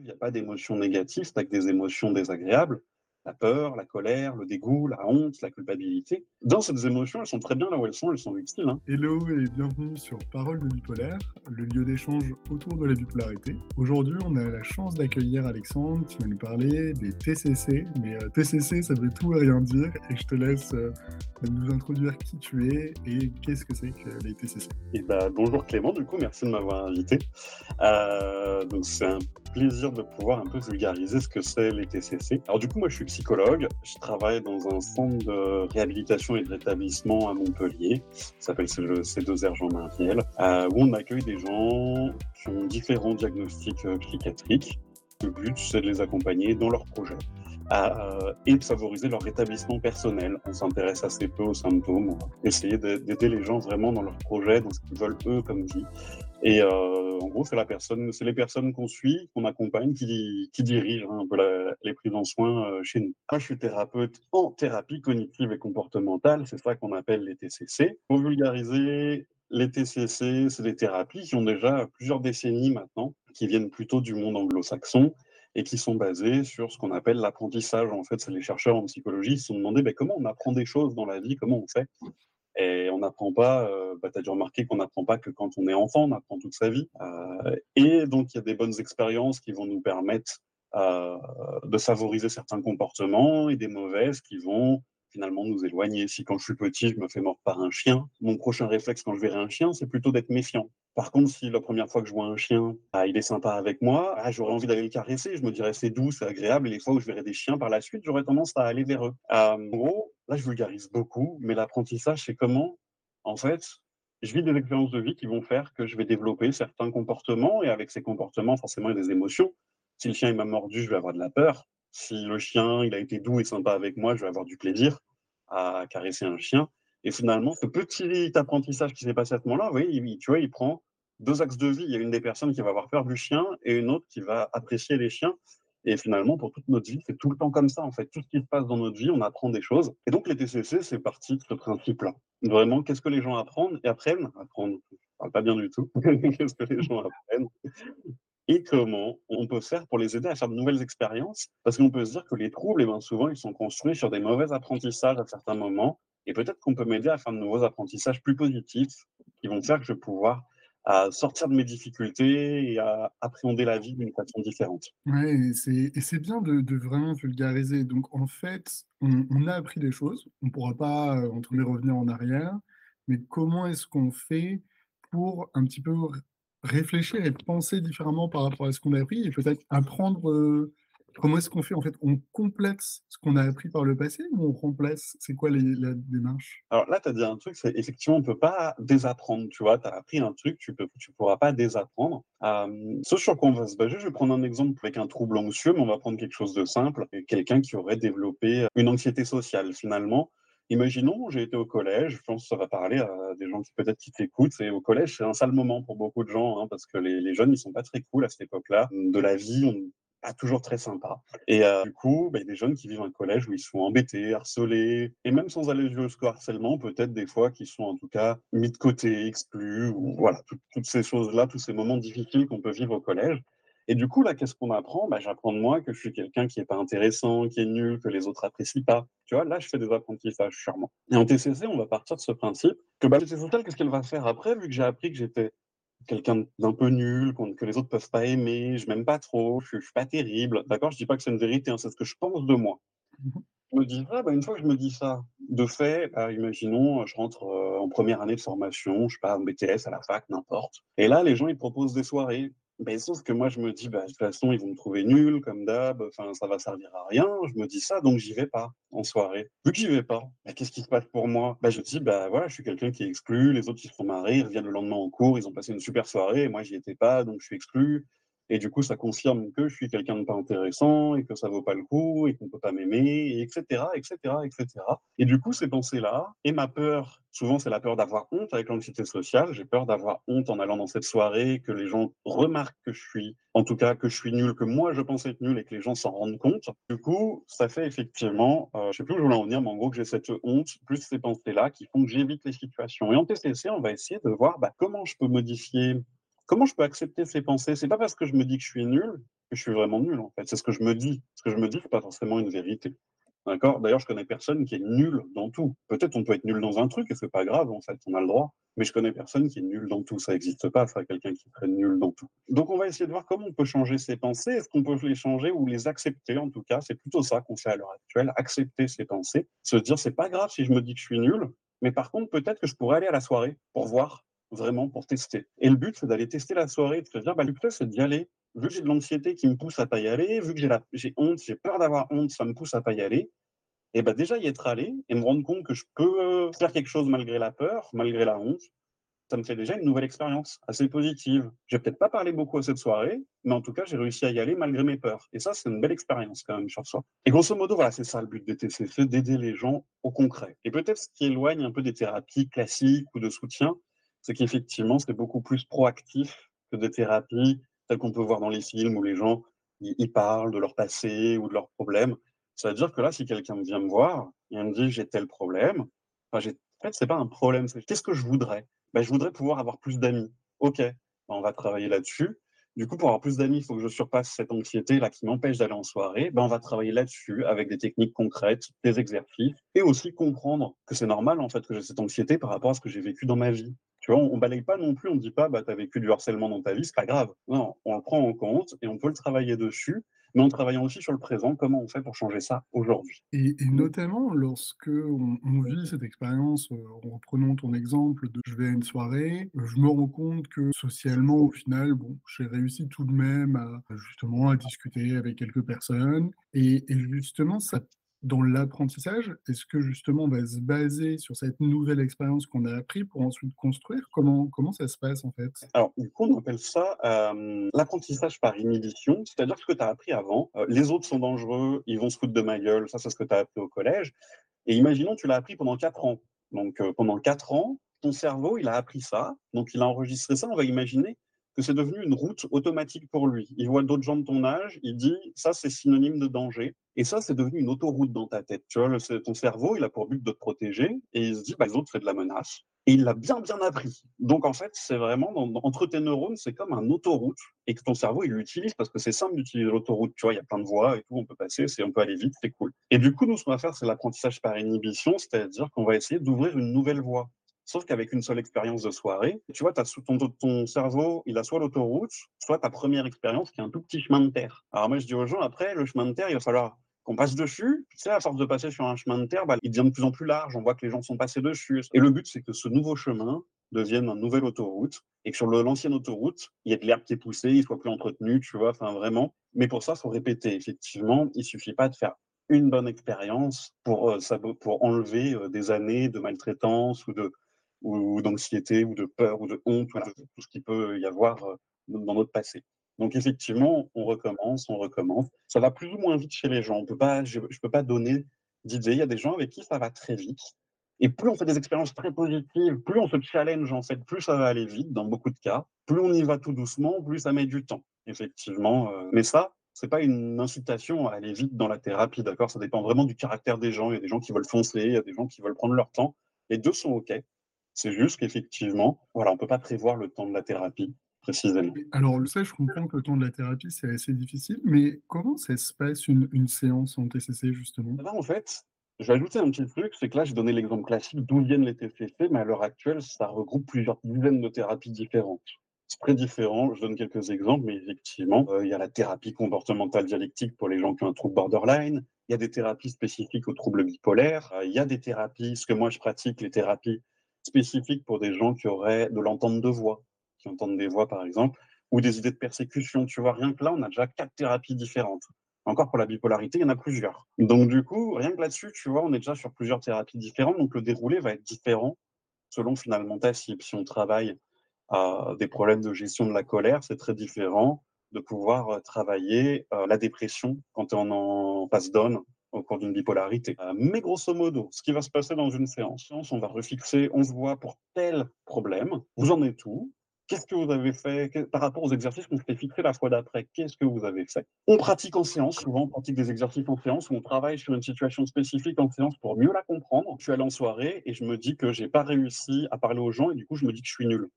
Il n'y a pas d'émotions négatives, c'est que des émotions désagréables la peur, la colère, le dégoût, la honte, la culpabilité. Dans ces émotions, elles sont très bien là où elles sont, elles sont utiles. Hein. Hello et bienvenue sur Parole de bipolaire, le lieu d'échange autour de la bipolarité. Aujourd'hui, on a la chance d'accueillir Alexandre qui va nous parler des TCC. Mais euh, TCC, ça veut tout et rien dire et je te laisse euh, nous introduire qui tu es et qu'est-ce que c'est que les TCC. Et bah, bonjour Clément, du coup, merci de m'avoir invité. Euh, donc c'est un plaisir de pouvoir un peu vulgariser ce que c'est les TCC. Alors du coup, moi je suis psychologue, je travaille dans un centre de réhabilitation et de rétablissement à Montpellier, ça s'appelle C2R Jean Martiel, euh, où on accueille des gens qui ont différents diagnostics euh, psychiatriques. Le but, c'est de les accompagner dans leurs projets. Euh, et favoriser leur rétablissement personnel. On s'intéresse assez peu aux symptômes, essayer d'aider les gens vraiment dans leurs projets, dans ce qu'ils veulent eux comme vie. Et euh, en gros, c'est personne, les personnes qu'on suit, qu'on accompagne, qui, qui dirigent hein, un peu les prises en soins euh, chez nous. Moi, je suis thérapeute en thérapie cognitive et comportementale, c'est ça qu'on appelle les TCC. Pour vulgariser, les TCC, c'est des thérapies qui ont déjà plusieurs décennies maintenant, qui viennent plutôt du monde anglo-saxon et qui sont basées sur ce qu'on appelle l'apprentissage. En fait, c'est les chercheurs en psychologie qui se sont demandé ben, comment on apprend des choses dans la vie, comment on fait? Et on n'apprend pas, euh, bah, tu as dû remarquer qu'on n'apprend pas que quand on est enfant, on apprend toute sa vie. Euh, et donc, il y a des bonnes expériences qui vont nous permettre euh, de favoriser certains comportements et des mauvaises qui vont finalement nous éloigner. Si quand je suis petit, je me fais mordre par un chien, mon prochain réflexe quand je verrai un chien, c'est plutôt d'être méfiant. Par contre, si la première fois que je vois un chien, ah, il est sympa avec moi, ah, j'aurais envie d'aller le caresser, je me dirais c'est doux, c'est agréable, et les fois où je verrai des chiens par la suite, j'aurais tendance à aller vers eux. en gros, là je vulgarise beaucoup, mais l'apprentissage, c'est comment, en fait, je vis des expériences de vie qui vont faire que je vais développer certains comportements, et avec ces comportements, forcément, il y a des émotions. Si le chien m'a mordu, je vais avoir de la peur. Si le chien il a été doux et sympa avec moi, je vais avoir du plaisir à caresser un chien. Et finalement, ce petit apprentissage qui s'est passé à ce moment-là, oui, tu vois, il prend deux axes de vie. Il y a une des personnes qui va avoir peur du chien et une autre qui va apprécier les chiens. Et finalement, pour toute notre vie, c'est tout le temps comme ça, en fait. Tout ce qui se passe dans notre vie, on apprend des choses. Et donc, les TCC, c'est parti de ce principe-là. Vraiment, qu'est-ce que les gens apprennent et apprennent? Apprendre, je parle pas bien du tout. qu'est-ce que les gens apprennent? Et comment on peut faire pour les aider à faire de nouvelles expériences? Parce qu'on peut se dire que les troubles, eh ben, souvent, ils sont construits sur des mauvais apprentissages à certains moments. Et peut-être qu'on peut, m'aider à faire de nouveaux apprentissages plus positifs qui vont faire que je vais pouvoir sortir de mes difficultés et appréhender la vie d'une façon différente. Oui, et c'est bien de, vraiment vulgariser. Donc, en fait, on, a appris des choses. On ne pourra pas, euh, entre les revenir en arrière. Mais comment est-ce qu'on fait pour un petit peu réfléchir et penser différemment par rapport à ce qu'on a appris et peut-être apprendre euh, comment est-ce qu'on fait en fait On complète ce qu'on a appris par le passé ou on remplace C'est quoi la démarche? Alors là, tu as dit un truc, c'est effectivement, on peut pas désapprendre, tu vois, tu as appris un truc, tu ne tu pourras pas désapprendre. Euh, ce sur quoi on va se baser, je vais prendre un exemple avec un trouble anxieux, mais on va prendre quelque chose de simple, quelqu'un qui aurait développé une anxiété sociale finalement. Imaginons, j'ai été au collège, je pense que ça va parler à des gens qui peut-être qui t'écoutent, et au collège, c'est un sale moment pour beaucoup de gens, hein, parce que les, jeunes, ils sont pas très cool à cette époque-là. De la vie, on pas toujours très sympa. Et euh, du coup, bah, il y a des jeunes qui vivent un collège où ils sont embêtés, harcelés, et même sans aller jusqu'au harcèlement, peut-être des fois qui sont en tout cas mis de côté, exclus, ou voilà, toutes ces choses-là, tous ces moments difficiles qu'on peut vivre au collège. Et du coup, là, qu'est-ce qu'on apprend? Bah, J'apprends de moi que je suis quelqu'un qui n'est pas intéressant, qui est nul, que les autres apprécient pas. Tu vois, là, je fais des apprentissages, sûrement. Et en TCC, on va partir de ce principe que bah, sociale, qu'est-ce qu'elle va faire après, vu que j'ai appris que j'étais quelqu'un d'un peu nul, que les autres peuvent pas aimer, je m'aime pas trop, je, ne suis pas terrible. D'accord Je dis pas que c'est une vérité, hein, c'est ce que je pense de moi. Mmh je me dis, ah, bah, une fois que je me dis ça, de fait, bah, imaginons, je rentre euh, en première année de formation, je sais pas, en BTS, à la fac, n'importe. Et là, les gens, ils proposent des soirées. Ben, sauf que moi, je me dis, bah, de toute façon, ils vont me trouver nul, comme d'hab, enfin, ça va servir à rien. Je me dis ça, donc j'y vais pas en soirée. Vu que j'y vais pas, qu'est-ce qui se passe pour moi? Bah, Je dis, bah voilà, je suis quelqu'un qui est exclu, les autres, ils se sont marrés, ils reviennent le lendemain en cours, ils ont passé une super soirée, et moi, j'y étais pas, donc je suis exclu. Et du coup, ça confirme que je suis quelqu'un de pas intéressant et que ça vaut pas le coup et qu'on peut pas m'aimer, etc., etc., etc. Et du coup, ces pensées-là et ma peur, souvent c'est la peur d'avoir honte avec l'anxiété sociale. J'ai peur d'avoir honte en allant dans cette soirée, que les gens remarquent que je suis, en tout cas que je suis nul, que moi je pense être nul et que les gens s'en rendent compte. Du coup, ça fait effectivement, euh, je sais plus où je voulais en venir, mais en gros que j'ai cette honte plus ces pensées-là qui font que j'évite les situations. Et en TCC, on va essayer de voir bah, comment je peux modifier comment je peux accepter ces pensées? C'est pas parce que je me dis que je suis nul que je suis vraiment nul, en fait. C'est ce que je me dis. Ce que je me dis, c'est pas forcément une vérité. D'accord? D'ailleurs, je connais personne qui est nul dans tout. Peut-être on peut être nul dans un truc et c'est pas grave, en fait, on a le droit. Mais je connais personne qui est nul dans tout. Ça n'existe pas, ça, quelqu'un qui serait nul dans tout. Donc, on va essayer de voir comment on peut changer ses pensées. Est-ce qu'on peut les changer ou les accepter, en tout cas C'est plutôt ça qu'on fait à l'heure actuelle, accepter ses pensées. Se dire, c'est pas grave si je me dis que je suis nul, mais par contre, peut-être que je pourrais aller à la soirée pour voir, vraiment, pour tester. Et le but, c'est d'aller tester la soirée, de se dire, bah, le plus, c'est d'y aller vu que j'ai de l'anxiété qui me pousse à pas y aller, vu que j'ai honte, j'ai peur d'avoir honte, ça me pousse à pas y aller, et ben déjà y être allé et me rendre compte que je peux euh, faire quelque chose malgré la peur, malgré la honte, ça me fait déjà une nouvelle expérience assez positive. Je vais peut-être pas parlé beaucoup à cette soirée, mais en tout cas, j'ai réussi à y aller malgré mes peurs. Et ça, c'est une belle expérience quand même sur soi. Et grosso modo, voilà, c'est ça le but des TCC, d'aider les gens au concret. Et peut-être ce qui éloigne un peu des thérapies classiques ou de soutien, c'est qu'effectivement, c'est beaucoup plus proactif que des thérapies telles qu'on peut voir dans les films où les gens ils parlent de leur passé ou de leurs problèmes. Ça veut dire que là, si quelqu'un vient me voir et me dit j'ai tel problème, enfin, j'ai... en fait, c'est pas un problème. Qu'est-ce que je voudrais? Ben, Je voudrais pouvoir avoir plus d'amis. Ok, ben, on va travailler là-dessus. Du coup, pour avoir plus d'amis, il faut que je surpasse cette anxiété là qui m'empêche d'aller en soirée. Ben, on va travailler là-dessus avec des techniques concrètes, des exercices, et aussi comprendre que c'est normal en fait que j'ai cette anxiété par rapport à ce que j'ai vécu dans ma vie. Tu vois, on, ne balaye pas non plus, on ne dit pas bah vécu du harcèlement dans ta vie, c'est pas grave. Non, on le prend en compte et on peut le travailler dessus mais en travaillant aussi sur le présent, comment on fait pour changer ça aujourd'hui et, notamment lorsque on, vit cette expérience, euh, en reprenant ton exemple de je vais à une soirée, je me rends compte que socialement, au final, bon, j'ai réussi tout de même à justement à discuter avec quelques personnes, et, et justement, ça dans l'apprentissage, est-ce que justement on va se baser sur cette nouvelle expérience qu'on a appris pour ensuite construire? Comment, comment ça se passe en fait? Alors, du coup, on appelle ça euh, l'apprentissage par inhibition, c'est-à-dire ce que tu as appris avant, euh, les autres sont dangereux, ils vont se foutre de ma gueule, ça c'est ce que tu as appris au collège. Et imaginons, tu l'as appris pendant 4 ans. Donc, euh, pendant 4 ans, ton cerveau, il a appris ça, donc il a enregistré ça, on va imaginer que c'est devenu une route automatique pour lui. Il voit d'autres gens de ton âge, il dit ça c'est synonyme de danger. Et ça, c'est devenu une autoroute dans ta tête. Tu vois, ton cerveau, il a pour but de te protéger et il se dit bah, les autres, c'est de la menace. Et il l'a bien, bien appris. Donc, en fait, c'est vraiment, entre tes neurones, c'est comme un autoroute et que ton cerveau, il l'utilise parce que c'est simple d'utiliser l'autoroute. Tu vois, il y a plein de voies et tout, on peut passer, on peut aller vite, c'est cool. Et du coup, nous, ce qu'on va faire, c'est l'apprentissage par inhibition, c'est-à-dire qu'on va essayer d'ouvrir une nouvelle voie. Sauf qu'avec une seule expérience de soirée, tu vois, as ton, ton cerveau, il a soit l'autoroute, soit ta première expérience qui est un tout petit chemin de terre. Alors moi, je dis aux gens, après, le chemin de terre, il va falloir qu'on passe dessus. Tu sais, à force de passer sur un chemin de terre, bah, il devient de plus en plus large. On voit que les gens sont passés dessus. Et le but, c'est que ce nouveau chemin devienne une nouvelle autoroute et que sur l'ancienne autoroute, il y ait de l'herbe qui est poussée, il soit plus entretenu, tu vois, enfin vraiment. Mais pour ça, il faut répéter. Effectivement, il suffit pas de faire une bonne expérience pour, euh, pour enlever euh, des années de maltraitance ou de, ou d'anxiété, ou de peur, ou de honte, tout ce qui peut y avoir euh, dans notre passé. Donc effectivement, on recommence, on recommence. Ça va plus ou moins vite chez les gens. On peut pas, je ne peux pas donner d'idées. Il y a des gens avec qui ça va très vite. Et plus on fait des expériences très positives, plus on se challenge en fait, plus ça va aller vite dans beaucoup de cas. Plus on y va tout doucement, plus ça met du temps, effectivement. Euh. Mais ça, c'est pas une incitation à aller vite dans la thérapie, d'accord? Ça dépend vraiment du caractère des gens. Il y a des gens qui veulent foncer, il y a des gens qui veulent prendre leur temps. Les deux sont OK. C'est juste qu'effectivement, voilà, on ne peut pas prévoir le temps de la thérapie précisément. Alors, ça, je comprends que le temps de la thérapie, c'est assez difficile, mais comment ça se passe une, une séance en TCC, justement? Eh ben, En fait, je vais ajouter un petit truc, c'est que là, j'ai donné l'exemple classique d'où viennent les TCC, mais à l'heure actuelle, ça regroupe plusieurs dizaines de thérapies différentes. C'est très différent, je donne quelques exemples, mais effectivement, euh, il y a la thérapie comportementale dialectique pour les gens qui ont un trouble borderline, il y a des thérapies spécifiques aux troubles bipolaires, euh, il y a des thérapies, ce que moi je pratique, les thérapies spécifiques pour des gens qui auraient de l'entente de voix, qui entendent des voix par exemple, ou des idées de persécution. Tu vois, rien que là, on a déjà quatre thérapies différentes. Encore pour la bipolarité, il y en a plusieurs. Donc du coup, rien que là-dessus, tu vois, on est déjà sur plusieurs thérapies différentes, donc le déroulé va être différent selon finalement ta cible. Si on travaille à des problèmes de gestion de la colère, c'est très différent de pouvoir euh, travailler euh, la dépression quand en, en passe donne au cours d'une bipolarité. Euh, mais grosso modo, ce qui va se passer dans une séance, on va refixer, on se voit pour tel problème, vous en êtes où? Qu'est-ce que vous avez fait? Par rapport aux exercices qu'on s'était fixés la fois d'après Qu'est-ce que vous avez fait? On pratique en séance, souvent on pratique des exercices en séance où on travaille sur une situation spécifique en séance pour mieux la comprendre. Je suis allé en soirée et je me dis que j'ai pas réussi à parler aux gens et du coup je me dis que je suis nul.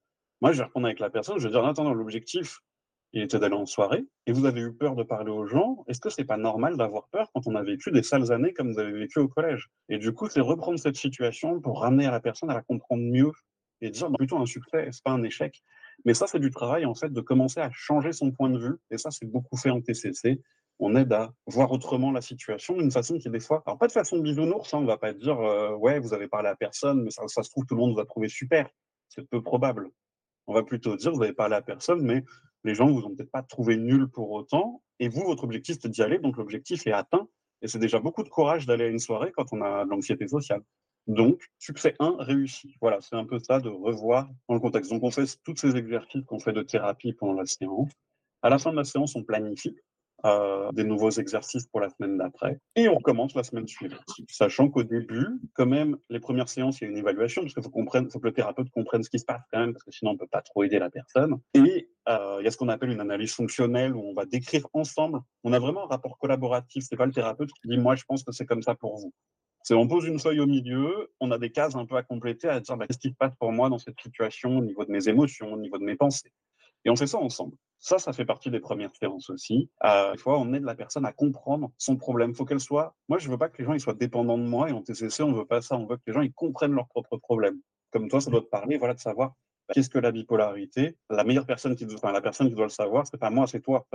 Moi je vais répondre avec la personne, je vais dire attends, l'objectif il était d'aller en soirée, et vous avez eu peur de parler aux gens, est-ce que c'est pas normal d'avoir peur quand on a vécu des sales années comme vous avez vécu au collège? Et du coup, c'est reprendre cette situation pour ramener la personne à la comprendre mieux et dire bah, plutôt un succès, c'est pas un échec. Mais ça, c'est du travail en fait de commencer à changer son point de vue, et ça, c'est beaucoup fait en TCC. On aide à voir autrement la situation d'une façon qui des fois, alors pas de façon bisounours, hein, on va pas dire euh, ouais vous avez parlé à personne, mais ça, ça se trouve tout le monde vous a trouvé super, c'est peu probable. On va plutôt dire vous avez parlé à personne, mais les gens vous ont peut-être pas trouvé nul pour autant, et vous, votre objectif, c'est d'y aller, donc l'objectif est atteint, et c'est déjà beaucoup de courage d'aller à une soirée quand on a de l'anxiété sociale. Donc, succès 1, réussi. Voilà, c'est un peu ça de revoir dans le contexte. Donc, on fait tous ces exercices qu'on fait de thérapie pendant la séance. À la fin de la séance, on planifie des nouveaux exercices pour la semaine d'après. Et on recommence la semaine suivante. Sachant qu'au début, quand même, les premières séances, il y a une évaluation, parce qu'il faut, faut que le thérapeute comprenne ce qui se passe quand même, parce que sinon on ne peut pas trop aider la personne. Et euh, il y a ce qu'on appelle une analyse fonctionnelle, où on va décrire ensemble. On a vraiment un rapport collaboratif. C'est pas le thérapeute qui dit, moi je pense que c'est comme ça pour vous. On pose une feuille au milieu, on a des cases un peu à compléter, à dire bah, qu'est-ce qui se passe pour moi dans cette situation au niveau de mes émotions, au niveau de mes pensées. Et on fait ça ensemble. Ça, ça fait partie des premières séances aussi. Euh, fois, on aide la personne à comprendre son problème. Il faut qu'elle soit. Moi, je veux pas que les gens ils soient dépendants de moi. Et en TCC, on veut pas ça. On veut que les gens ils comprennent leurs propres problèmes. Comme toi, ça doit te parler, voilà, de savoir bah, qu'est-ce que la bipolarité? La meilleure personne qui, enfin, la personne qui doit le savoir, c'est pas moi, c'est toi.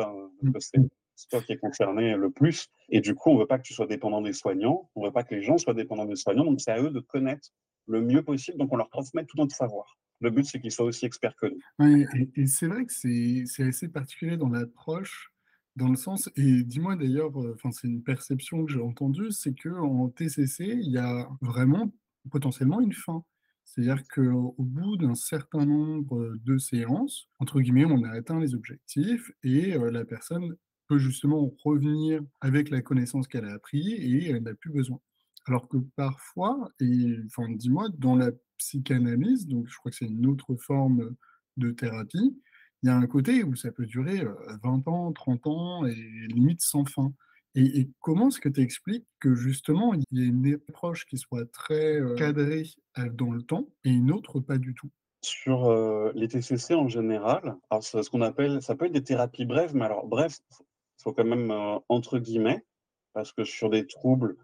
Mmh. c'est toi qui es concerné le plus. Et du coup, on veut pas que tu sois dépendant des soignants. On veut pas que les gens soient dépendants des soignants. Donc, c'est à eux de connaître le mieux possible. Donc, on leur transmet tout notre savoir. Le but, c'est qu'ils soient aussi experts que nous. et, c'est vrai que c'est assez particulier dans l'approche, dans le sens, et dis-moi d'ailleurs, euh, enfin c'est une perception que j'ai entendue, c'est qu'en TCC, il y a vraiment potentiellement une fin. C'est-à-dire qu'au bout d'un certain nombre de séances, entre guillemets, on a atteint les objectifs et euh, la personne peut justement revenir avec la connaissance qu'elle a appris et elle n'a plus besoin. Alors que parfois, et enfin dis-moi, dans la psychanalyse, donc je crois que c'est une autre forme de thérapie, il y a un côté où ça peut durer 20 ans, 30 ans et limite sans fin. Et, comment est-ce que tu expliques que justement il y a une approche qui soit très cadrée dans le temps et une autre pas du tout? Sur les TCC en général, alors ce qu'on appelle, ça peut être des thérapies brèves, mais alors bref, faut quand même entre guillemets, parce que sur des troubles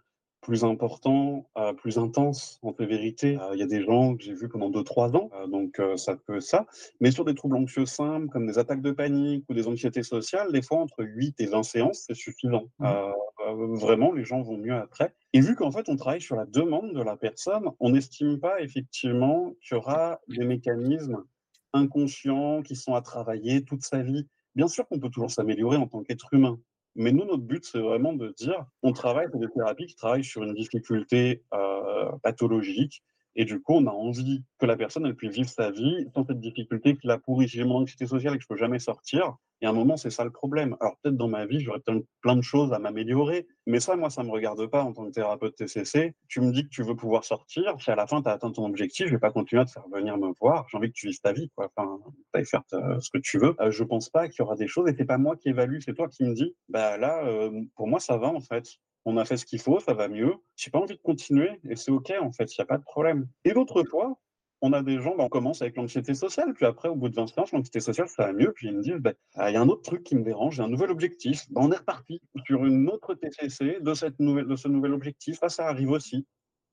plus important, euh, plus intense en vérité. Euh, il y a des gens que j'ai vus pendant 2-3 ans, euh, donc ça peut ça. Mais sur des troubles anxieux simples, comme des attaques de panique ou des anxiétés sociales, des fois entre 8 et 20 séances, c'est suffisant. Mmh. vraiment, les gens vont mieux après. Et vu qu'en fait, on travaille sur la demande de la personne, on n'estime pas effectivement qu'il y aura des mécanismes inconscients qui sont à travailler toute sa vie. Bien sûr qu'on peut toujours s'améliorer en tant qu'être humain, mais nous, notre but, c'est vraiment de dire, on travaille pour des thérapies qui travaillent sur une difficulté euh, pathologique, et du coup, on a envie que la personne elle puisse vivre sa vie sans cette difficulté qui la pourrit. J'ai mon anxiété sociale et que je peux jamais sortir, et à un moment, c'est ça le problème. Alors peut-être dans ma vie, j'aurais plein de choses à m'améliorer, mais ça, moi, ça me regarde pas en tant que thérapeute TCC. Tu me dis que tu veux pouvoir sortir, si à la fin, tu as atteint ton objectif, je vais pas continuer à te faire venir me voir. J'ai envie que tu vives ta vie, quoi. Enfin, tu faire ce que tu veux. Euh, je pense pas qu'il y aura des choses, et c'est pas moi qui évalue, c'est toi qui me dis, bah là, euh, pour moi, ça va, en fait on a fait ce qu'il faut, ça va mieux. J'ai pas envie de continuer et c'est OK en fait, il n'y a pas de problème. Et d'autres fois, on a des gens, bah, on commence avec l'anxiété sociale, puis après, au bout de 20 séances, l'anxiété sociale, ça va mieux, puis ils me disent, bah, ah, il y a un autre truc qui me dérange, j'ai un nouvel objectif. Bah, on est reparti sur une autre TCC de, cette nouvelle, de ce nouvel objectif. Là, ça arrive aussi.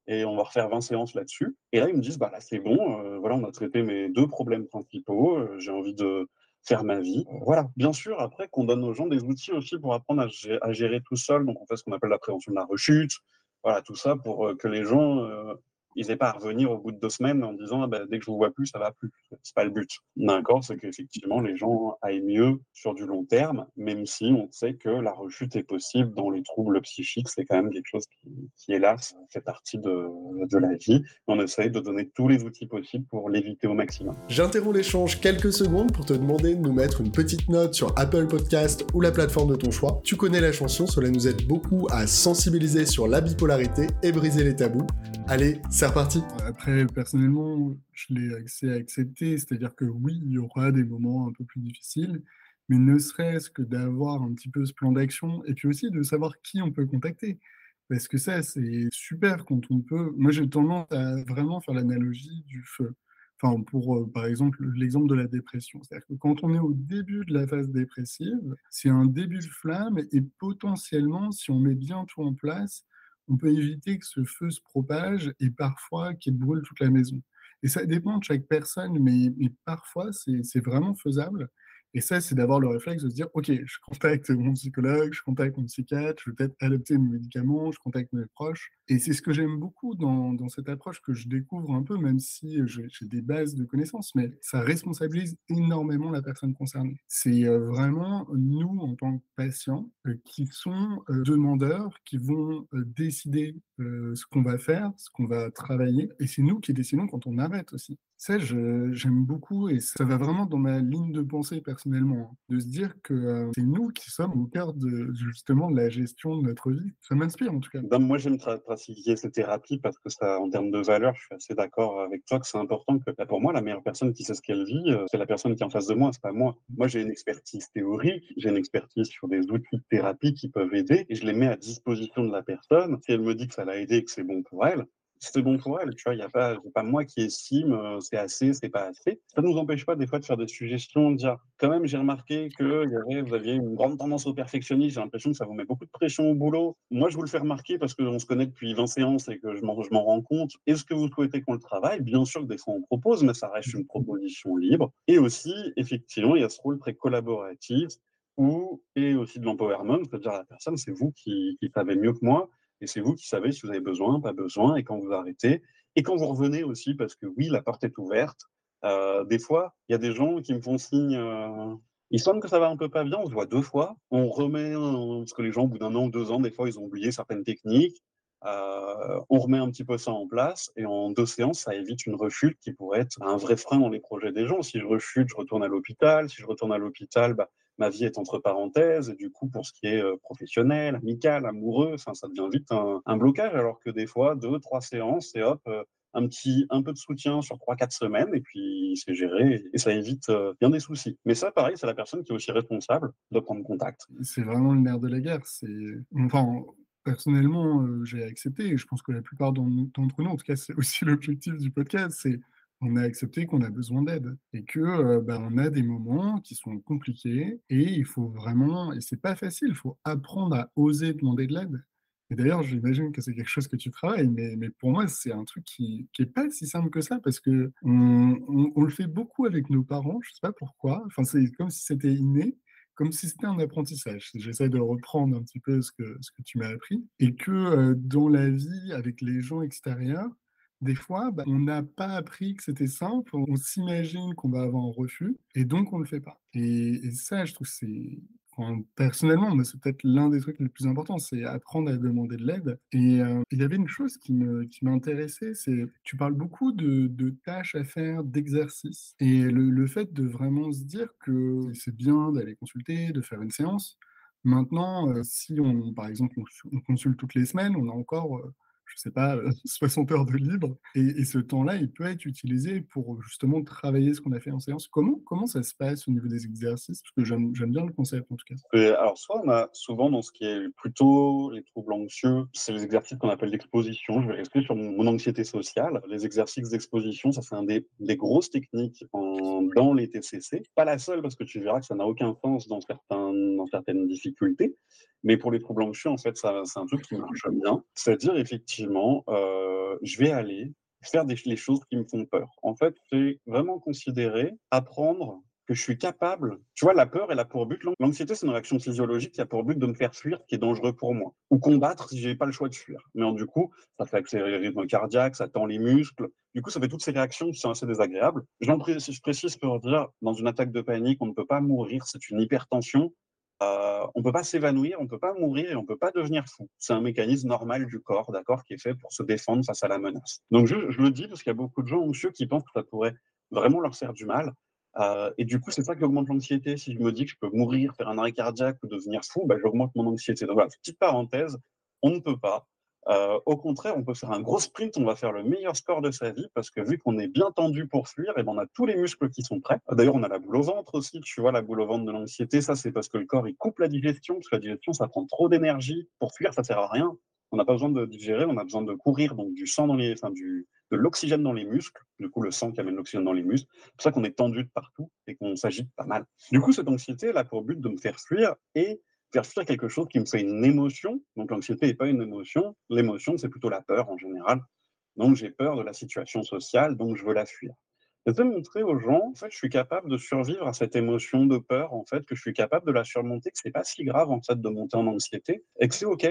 Et on va refaire 20 séances là-dessus. Et là, ils me disent, bah là, c'est bon, euh, voilà, on a traité mes deux problèmes principaux, euh, j'ai envie de, faire ma vie. Voilà. Bien sûr, après, qu'on donne aux gens des outils aussi pour apprendre à gérer, tout seul. Donc, on fait ce qu'on appelle la prévention de la rechute. Voilà, tout ça pour euh, que les gens euh, ils n'aient pas à revenir au bout de deux semaines en disant ah ben, dès que je vous vois plus, ça va plus. C'est pas le but. D'accord, c'est qu'effectivement les gens aillent mieux sur du long terme, même si on sait que la rechute est possible dans les troubles psychiques. C'est quand même quelque chose qui, qui hélas, fait partie de, la vie. On essaye de donner tous les outils possibles pour l'éviter au maximum. J'interromps l'échange quelques secondes pour te demander de nous mettre une petite note sur Apple Podcast ou la plateforme de ton choix. Tu connais la chanson, cela nous aide beaucoup à sensibiliser sur la bipolarité et briser les tabous. Allez, c'est reparti. Après, personnellement, je l'ai assez accepté, c'est-à-dire que oui, il y aura des moments un peu plus difficiles, mais ne serait-ce que d'avoir un petit peu ce plan d'action et puis aussi de savoir qui on peut contacter. Parce que ça, c'est super quand on peut. Moi, j'ai tendance à vraiment faire l'analogie du feu. Enfin, pour, euh, par exemple, l'exemple de la dépression. C'est-à-dire que quand on est au début de la phase dépressive, c'est un début de flamme et potentiellement, si on met bien tout en place, on peut éviter que ce feu se propage et parfois qu'il brûle toute la maison. Et ça dépend de chaque personne, mais, parfois c'est vraiment faisable. Et ça, c'est d'avoir le réflexe de se dire, OK, je contacte mon psychologue, je contacte mon psychiatre, je vais peut-être adopter mes médicaments, je contacte mes proches. Et c'est ce que j'aime beaucoup dans, dans, cette approche que je découvre un peu, même si j'ai des bases de connaissances, mais ça responsabilise énormément la personne concernée. C'est euh, vraiment nous, en tant que patients, euh, qui sont euh, demandeurs, qui vont décider ce qu'on va faire, ce qu'on va travailler. Et c'est nous qui décidons quand on arrête aussi. Ça, j'aime beaucoup et ça va vraiment dans ma ligne de pensée personnellement, de se dire que euh, c'est nous qui sommes au cœur de justement de la gestion de notre vie. Ça m'inspire en tout cas. Moi, j'aime pratiquer cette thérapie parce que ça, en termes de valeur, je suis assez d'accord avec toi que c'est important que, bah, pour moi, la meilleure personne qui sait ce qu'elle vit, euh, c'est la personne qui est en face de moi, c'est pas moi. Moi, j'ai une expertise théorique, j'ai une expertise sur des outils de thérapie qui peuvent aider et je les mets à disposition de la personne. Si elle me dit que ça l'a aidé et que c'est bon pour elle, c'est bon pour elle, tu vois, il n'y a pas, pas moi qui estime euh, c'est assez, c'est pas assez. Ça ne nous empêche pas des fois de faire des suggestions, de dire, quand même, j'ai remarqué que vous aviez une grande tendance au perfectionnisme, j'ai l'impression que ça vous met beaucoup de pression au boulot. Moi, je vous le fais remarquer parce qu'on se connaît depuis 20 séances et que je m'en rends compte. Est-ce que vous souhaitez qu'on le travaille? Bien sûr que des fois on propose, mais ça reste une proposition libre. Et aussi, effectivement, il y a ce rôle très collaboratif ou, et aussi de l'empowerment, c'est-à-dire la personne, c'est vous qui savez mieux que moi et c'est vous qui savez si vous avez besoin, pas besoin, et quand vous arrêtez. Et quand vous revenez aussi, parce que oui, la porte est ouverte. Euh, des fois, il y a des gens qui me font signe. Euh, il semble que ça va un peu pas bien. On se voit deux fois. On remet, parce que les gens, au bout d'un an ou deux ans, des fois, ils ont oublié certaines techniques. Euh, on remet un petit peu ça en place et en deux séances, ça évite une rechute qui pourrait être un vrai frein dans les projets des gens. Si je rechute, je retourne à l'hôpital. Si je retourne à l'hôpital, bah, ma vie est entre parenthèses, et du coup, pour ce qui est euh, professionnel, amical, amoureux, ça devient vite un, blocage, alors que des fois, deux, trois séances, et hop, euh, un petit, un peu de soutien sur trois, quatre semaines, et puis c'est géré, et ça évite euh, bien des soucis. Mais ça, pareil, c'est la personne qui est aussi responsable de prendre contact. C'est vraiment le nerf de la guerre. C'est, enfin, personnellement, j'ai accepté, et je pense que la plupart d'entre nous, en tout cas, c'est aussi l'objectif du podcast, c'est on a accepté qu'on a besoin d'aide et que euh, bah, on a des moments qui sont compliqués et il faut vraiment et c'est pas facile, il faut apprendre à oser demander de l'aide. Et d'ailleurs, j'imagine que c'est quelque chose que tu travailles, mais, mais pour moi, c'est un truc qui n'est pas si simple que ça parce que on, le fait beaucoup avec nos parents, je sais pas pourquoi. Enfin, c'est comme si c'était inné, comme si c'était un apprentissage. J'essaie de reprendre un petit peu ce que, ce que tu m'as appris et que euh, dans la vie avec les gens extérieurs, des fois, bah, on n'a pas appris que c'était simple, on s'imagine qu'on va avoir un refus, et donc on ne le fait pas. Et, ça, je trouve c'est... personnellement, c'est peut-être l'un des trucs les plus importants, c'est apprendre à demander de l'aide. Et euh, il y avait une chose qui m'intéressait, c'est tu parles beaucoup de, tâches à faire, d'exercices, et le, fait de vraiment se dire que c'est bien d'aller consulter, de faire une séance. Maintenant, euh, si on, par exemple, on, consulte toutes les semaines, on a encore... Euh, je sais pas, 60 heures de libre. Et, ce temps-là, il peut être utilisé pour justement travailler ce qu'on a fait en séance. Comment, comment ça se passe au niveau des exercices? Parce que j'aime bien le concept en tout cas. alors, soit on a souvent dans ce qui est plutôt les troubles anxieux, c'est les exercices qu'on appelle d'exposition. Je vais rester sur mon, anxiété sociale. Les exercices d'exposition, ça c'est un des, des, grosses techniques dans les TCC. Pas la seule parce que tu verras que ça n'a aucun sens dans, certains, dans certaines difficultés. Mais pour les troubles anxieux, en fait, c'est un truc qui marche bien. C'est-à-dire, effectivement, euh, je vais aller faire des, les choses qui me font peur. En fait, c'est vraiment considérer, apprendre que je suis capable. Tu vois, la peur, elle a pour but, l'anxiété, c'est une réaction physiologique qui a pour but de me faire fuir, qui est dangereux pour moi, ou combattre si j'ai pas le choix de fuir. Mais du coup, ça fait accélérer le rythme cardiaque, ça tend les muscles. Du coup, ça fait toutes ces réactions qui sont assez désagréables. Je précise pour dire, dans une attaque de panique, on ne peut pas mourir, c'est une hypertension. Euh, on ne peut pas s'évanouir, on ne peut pas mourir et on ne peut pas devenir fou. C'est un mécanisme normal du corps, d'accord, qui est fait pour se défendre face à la menace. Donc je, le dis parce qu'il y a beaucoup de gens anxieux qui pensent que ça pourrait vraiment leur faire du mal. Euh, et du coup, c'est ça qui augmente l'anxiété. Si je me dis que je peux mourir, faire un arrêt cardiaque ou devenir fou, bah, j'augmente mon anxiété. Donc voilà, petite parenthèse, on ne peut pas. Euh, au contraire, on peut faire un gros sprint, on va faire le meilleur score de sa vie parce que vu qu'on est bien tendu pour fuir, et ben on a tous les muscles qui sont prêts. D'ailleurs, on a la boule au ventre aussi, tu vois, la boule au ventre de l'anxiété. Ça, c'est parce que le corps il coupe la digestion, parce que la digestion ça prend trop d'énergie. Pour fuir, ça sert à rien. On n'a pas besoin de digérer, on a besoin de courir, donc du sang dans les, enfin, du, de l'oxygène dans les muscles, du coup le sang qui amène l'oxygène dans les muscles. C'est pour ça qu'on est tendu de partout et qu'on s'agite pas mal. Du coup, cette anxiété, elle a pour but de me faire fuir et fuir quelque chose qui me fait une émotion. Donc l'anxiété n'est pas une émotion. L'émotion, c'est plutôt la peur en général. Donc j'ai peur de la situation sociale, donc je veux la fuir. Je veux montrer aux gens, en fait, je suis capable de survivre à cette émotion de peur, en fait, que je suis capable de la surmonter, que c'est pas si grave, en fait, de monter en anxiété, et que c'est OK.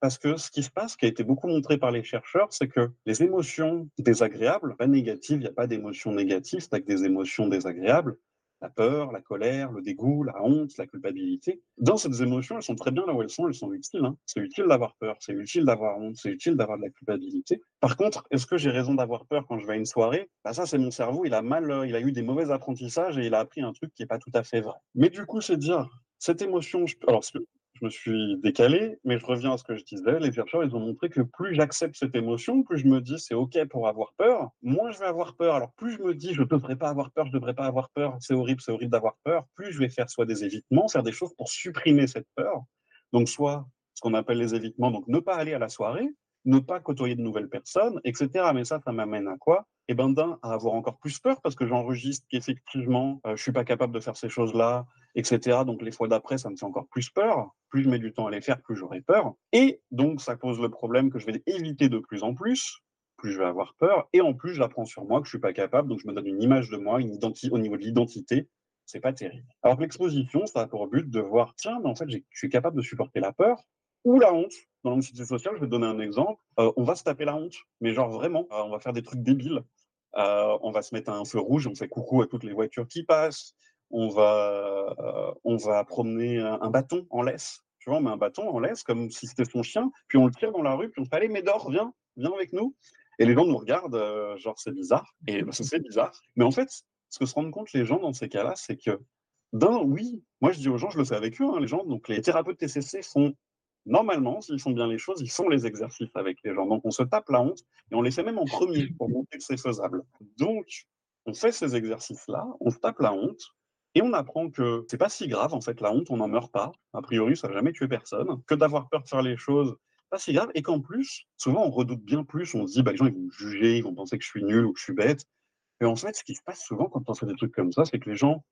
Parce que ce qui se passe, qui a été beaucoup montré par les chercheurs, c'est que les émotions désagréables, pas négatives, il n'y a pas d'émotions négatives, c'est que des émotions désagréables, la peur, la colère, le dégoût, la honte, la culpabilité. Dans ces émotions, elles sont très bien là où elles sont, elles sont utiles. Hein. C'est utile d'avoir peur, c'est utile d'avoir honte, c'est utile d'avoir de la culpabilité. Par contre, est-ce que j'ai raison d'avoir peur quand je vais à une soirée? Bah Ça, c'est mon cerveau, il a mal, euh, il a eu des mauvais apprentissages et il a appris un truc qui n'est pas tout à fait vrai. Mais du coup, c'est dire, cette émotion, je... alors je me suis décalé, mais je reviens à ce que je disais. Les chercheurs, ils ont montré que plus j'accepte cette émotion, plus je me dis c'est OK pour avoir peur, moins je vais avoir peur. Alors plus je me dis je ne devrais pas avoir peur, je ne devrais pas avoir peur, c'est horrible, c'est horrible d'avoir peur, plus je vais faire soit des évitements, faire des choses pour supprimer cette peur. Donc soit ce qu'on appelle les évitements, donc ne pas aller à la soirée, ne pas côtoyer de nouvelles personnes, etc. Mais ça, ça m'amène à quoi? Eh bien, d'un, à avoir encore plus peur parce que j'enregistre qu'effectivement, euh, je suis pas capable de faire ces choses-là, etc. Donc les fois d'après, ça me fait encore plus peur. Plus je mets du temps à les faire, plus j'aurai peur. Et donc, ça pose le problème que je vais éviter de plus en plus. Plus je vais avoir peur. Et en plus, j'apprends sur moi que je suis pas capable. Donc, je me donne une image de moi, une au niveau de l'identité. C'est pas terrible. Alors l'exposition, ça a pour but de voir, tiens, mais en fait, je suis capable de supporter la peur ou la honte. Dans l'anxiété sociale, je vais te donner un exemple. Euh, on va se taper la honte, mais genre vraiment, euh, on va faire des trucs débiles. Euh, on va se mettre à un feu rouge, on fait coucou à toutes les voitures qui passent on va, on va promener un, bâton en laisse. Tu vois, on met un bâton en laisse comme si c'était son chien, puis on le tire dans la rue, puis on fait Allez, Médor, viens, viens avec nous. Et les gens nous regardent, euh, genre c'est bizarre. Et bah, c'est bizarre. Mais en fait, ce que se rendent compte les gens dans ces cas-là, c'est que d'un, oui, moi je dis aux gens, je le fais avec eux, hein, les gens, donc les thérapeutes TCC font normalement, s'ils font bien les choses, ils font les exercices avec les gens. Donc on se tape la honte et on les fait même en premier pour montrer que c'est faisable. Donc on fait ces exercices-là, on se tape la honte, et on apprend que c'est pas si grave, en fait, la honte, on n'en meurt pas. A priori, ça n'a jamais tué personne. Que d'avoir peur de faire les choses, pas si grave. Et qu'en plus, souvent, on redoute bien plus. On se dit, bah, les gens, ils vont me juger, ils vont penser que je suis nul ou que je suis bête. Et en fait, ce qui se passe souvent quand on fait des trucs comme ça, c'est que les gens,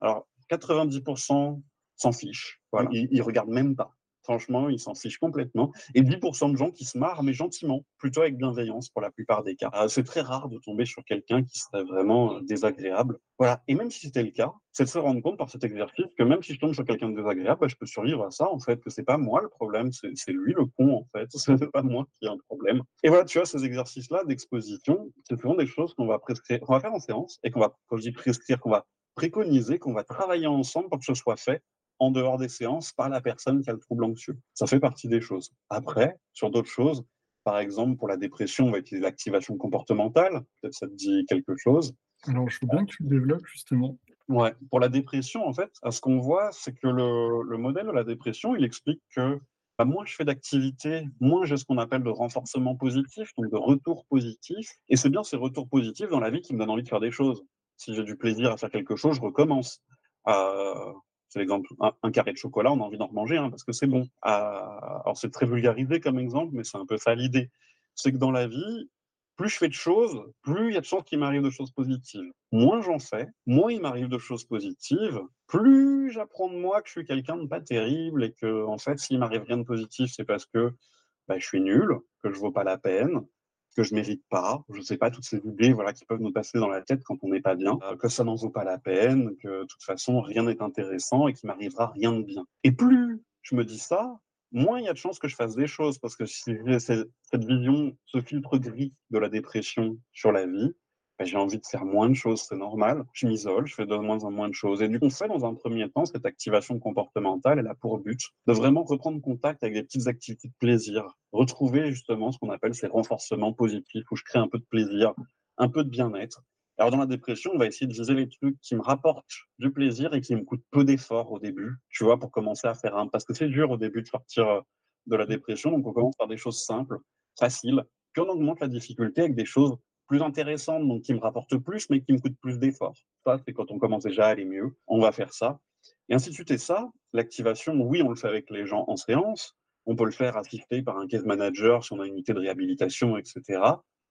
alors, 90% s'en fichent. Voilà. Ils, ils regardent même pas. Franchement, ils s'en fichent complètement. Et 10% de gens qui se marrent, mais gentiment, plutôt avec bienveillance pour la plupart des cas. Euh, c'est très rare de tomber sur quelqu'un qui serait vraiment euh, désagréable. Voilà. Et même si c'était le cas, c'est de se rendre compte par cet exercice que même si je tombe sur quelqu'un de désagréable, bah, je peux survivre à ça, en fait, que c'est pas moi le problème, c'est lui le con, en fait. C'est pas moi qui ai un problème. Et voilà, tu vois, ces exercices-là d'exposition, c'est souvent des choses qu'on va prescrire, qu'on va faire en séance et qu'on va, prescrire, qu'on va préconiser, qu'on va travailler ensemble pour que ce soit fait en dehors des séances par la personne qui a le trouble anxieux. Ça fait partie des choses. Après, sur d'autres choses, par exemple, pour la dépression, on va utiliser l'activation comportementale. Peut-être ça te dit quelque chose. Alors, je veux bien que tu le développes, justement. Ouais, pour la dépression, en fait, ce qu'on voit, c'est que le, modèle de la dépression, il explique que bah, moins je fais d'activité, moins j'ai ce qu'on appelle de renforcement positif, donc de retour positif. Et c'est bien ces retours positifs dans la vie qui me donnent envie de faire des choses. Si j'ai du plaisir à faire quelque chose, je recommence. Euh, c'est l'exemple, un, carré de chocolat, on a envie d'en remanger hein, parce que c'est bon. Alors c'est très vulgarisé comme exemple, mais c'est un peu ça l'idée. C'est que dans la vie, plus je fais de choses, plus il y a de chances qu'il m'arrive de choses positives. Moins j'en fais, moins il m'arrive de choses positives, plus j'apprends de moi que je suis quelqu'un de pas terrible et que, en fait, s'il m'arrive rien de positif, c'est parce que bah, je suis nul, que je vaux pas la peine, que je mérite pas, je sais pas, toutes ces idées voilà, qui peuvent nous passer dans la tête quand on n'est pas bien, euh, que ça n'en vaut pas la peine, que de toute façon rien n'est intéressant et qu'il m'arrivera rien de bien. Et plus je me dis ça, moins il y a de chances que je fasse des choses parce que si j'ai cette vision, ce filtre gris de la dépression sur la vie, bah, j'ai envie de faire moins de choses, c'est normal. Je m'isole, je fais de moins en moins de choses. Et du coup, on fait dans un premier temps cette activation comportementale, elle a pour but de vraiment reprendre contact avec des petites activités de plaisir, retrouver justement ce qu'on appelle ces renforcements positifs où je crée un peu de plaisir, un peu de bien-être. Alors dans la dépression, on va essayer de viser les trucs qui me rapportent du plaisir et qui me coûtent peu d'efforts au début, tu vois, pour commencer à faire un... Parce que c'est dur au début de sortir euh, de la dépression, donc on commence par des choses simples, faciles, puis on augmente la difficulté avec des choses plus intéressante, donc qui me rapporte plus, mais qui me coûte plus d'efforts. Ça, c'est quand on commence déjà à aller mieux. On va faire ça. Et ainsi de suite. Et ça, l'activation, oui, on le fait avec les gens en séance, On peut le faire assister par un case manager si on a une unité de réhabilitation, etc.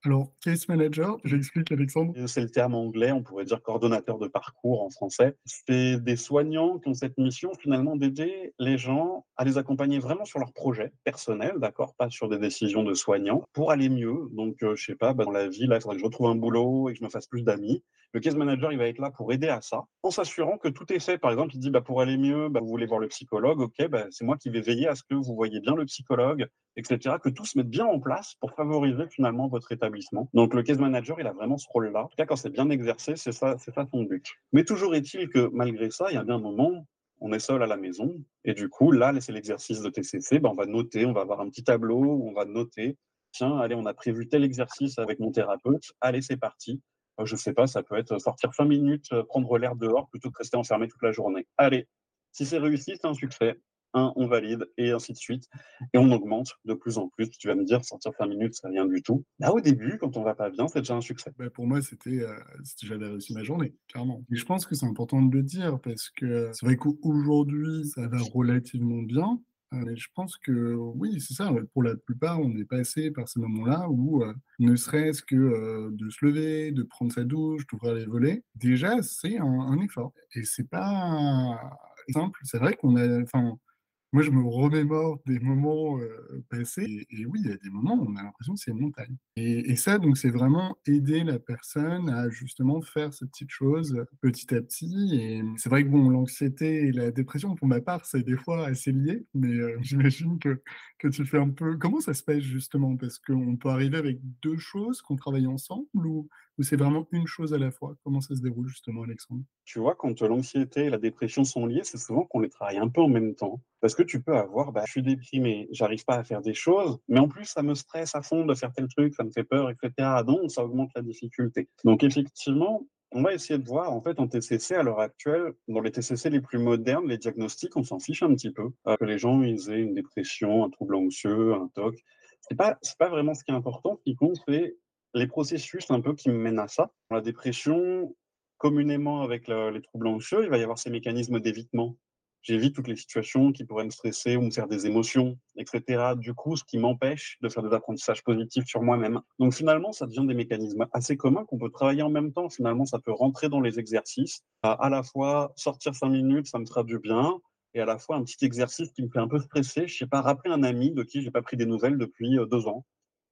Alors, case manager, j'explique Alexandre. C'est le terme anglais, on pourrait dire coordonnateur de parcours en français. C'est des soignants qui ont cette mission finalement d'aider les gens à les accompagner vraiment sur leur projet personnel, d'accord, pas sur des décisions de soignants, pour aller mieux. Donc, euh, je sais pas, bah, dans la vie, là, il faudrait que je retrouve un boulot et que je me fasse plus d'amis. Le case manager, il va être là pour aider à ça, en s'assurant que tout est fait. Par exemple, il dit, bah, pour aller mieux, bah, vous voulez voir le psychologue, ok, bah, c'est moi qui vais veiller à ce que vous voyez bien le psychologue, etc., que tout se mette bien en place pour favoriser finalement votre établissement. Donc, le case manager, il a vraiment ce rôle-là. En tout cas, quand c'est bien exercé, c'est ça, c'est ça son but. Mais toujours est-il que malgré ça, il y a bien un moment, on est seul à la maison, et du coup, là, c'est l'exercice de TCC, ben, on va noter, on va avoir un petit tableau on va noter, tiens, allez, on a prévu tel exercice avec mon thérapeute, allez, c'est parti. Euh, je sais pas, ça peut être sortir cinq minutes, euh, prendre l'air dehors plutôt que rester enfermé toute la journée. Allez, si c'est réussi, c'est un succès on valide, et ainsi de suite. Et on augmente de plus en plus. Tu vas me dire, sortir 5 minutes, c'est rien du tout. Là, au début, quand on va pas bien, c'est déjà un succès. Bah, pour moi, c'était, euh, j'avais réussi ma journée, clairement. Et je pense que c'est important de le dire parce que c'est vrai qu'aujourd'hui, ça va relativement bien. Euh, mais je pense que oui, c'est ça. Pour la plupart, on est passé par ces moments-là où, euh, ne serait-ce que de se lever, de prendre sa douche, d'ouvrir les volets, déjà, c'est un, un effort. Et c'est pas simple. C'est vrai qu'on a, moi, je me remémore des moments passés. Et, oui, il y a des moments où on a l'impression que c'est une montagne. Et, ça, donc, c'est vraiment aider la personne à justement faire ces petites choses petit à petit. Et c'est vrai que bon, l'anxiété et la dépression, pour ma part, c'est des fois assez lié. Mais j'imagine que, que tu fais un peu. Comment ça se passe justement? Parce qu'on peut arriver avec deux choses qu'on travaille ensemble ou c'est vraiment une chose à la fois? Comment ça se déroule justement, Alexandre? Tu vois, quand l'anxiété et la dépression sont liées, c'est souvent qu'on les travaille un peu en même temps. Parce que tu peux avoir, bah, je suis déprimé, j'arrive pas à faire des choses, mais en plus, ça me stresse à fond de faire tel truc, ça me fait peur, etc. Donc, ça augmente la difficulté. Donc, effectivement, on va essayer de voir, en fait, en TCC, à l'heure actuelle, dans les TCC les plus modernes, les diagnostics, on s'en fiche un petit peu. Euh, que les gens aient une dépression, un trouble anxieux, un TOC. C'est pas, pas vraiment ce qui est important. Ce qui compte, c'est les processus un peu qui mènent à ça. La dépression, communément avec les troubles anxieux, il va y avoir ces mécanismes d'évitement. J'évite toutes les situations qui pourraient me stresser ou me faire des émotions, etc. Du coup, ce qui m'empêche de faire des apprentissages positifs sur moi-même. Donc finalement, ça devient des mécanismes assez communs qu'on peut travailler en même temps. Finalement, ça peut rentrer dans les exercices. À, la fois, sortir cinq minutes, ça me fera du bien. Et à la fois, un petit exercice qui me fait un peu stresser. Je sais pas, rappeler un ami de qui j'ai pas pris des nouvelles depuis euh, deux ans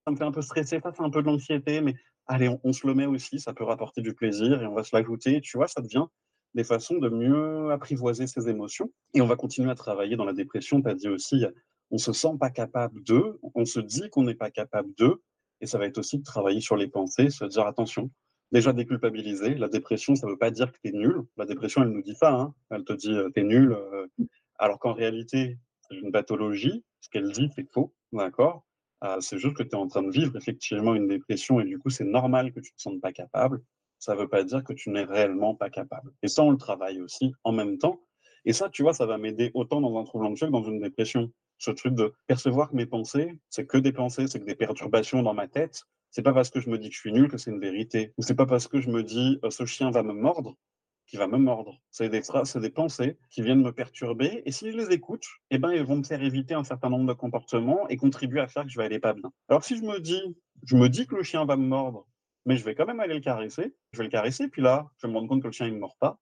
ça me fait un peu stresser, ça, c'est un peu de l'anxiété, mais allez, on, se le met aussi, ça peut rapporter du plaisir et on va se l'ajouter. Tu vois, ça devient des façons de mieux apprivoiser ses émotions. Et on va continuer à travailler dans la dépression. Tu as dit aussi, on se sent pas capable de, on se dit qu'on n'est pas capable de, et ça va être aussi de travailler sur les pensées, se dire attention, déjà déculpabiliser. La dépression, ça ne veut pas dire que tu es nul. La dépression, elle nous dit ça. Hein. Elle te dit euh, tu es nul, euh, alors qu'en réalité, c'est une pathologie. Ce qu'elle dit, c'est faux. D'accord? Ah, c'est juste que tu es en train de vivre effectivement une dépression et du coup, c'est normal que tu ne te sentes pas capable. Ça ne veut pas dire que tu n'es réellement pas capable. Et ça, on le travaille aussi en même temps. Et ça, tu vois, ça va m'aider autant dans un trouble anxieux que dans une dépression. Ce truc de percevoir que mes pensées, c'est que des pensées, c'est que des perturbations dans ma tête. C'est pas parce que je me dis que je suis nul que c'est une vérité. Ou c'est pas parce que je me dis euh, ce chien va me mordre va me mordre. C'est des c'est des pensées qui viennent me perturber. Et si je les écoute, eh ben, elles vont me faire éviter un certain nombre de comportements et contribuer à faire que je vais aller pas bien. Alors si je me dis, je me dis que le chien va me mordre, mais je vais quand même aller le caresser, je vais le caresser, puis là, je vais me rendre compte que le chien ne me mord pas.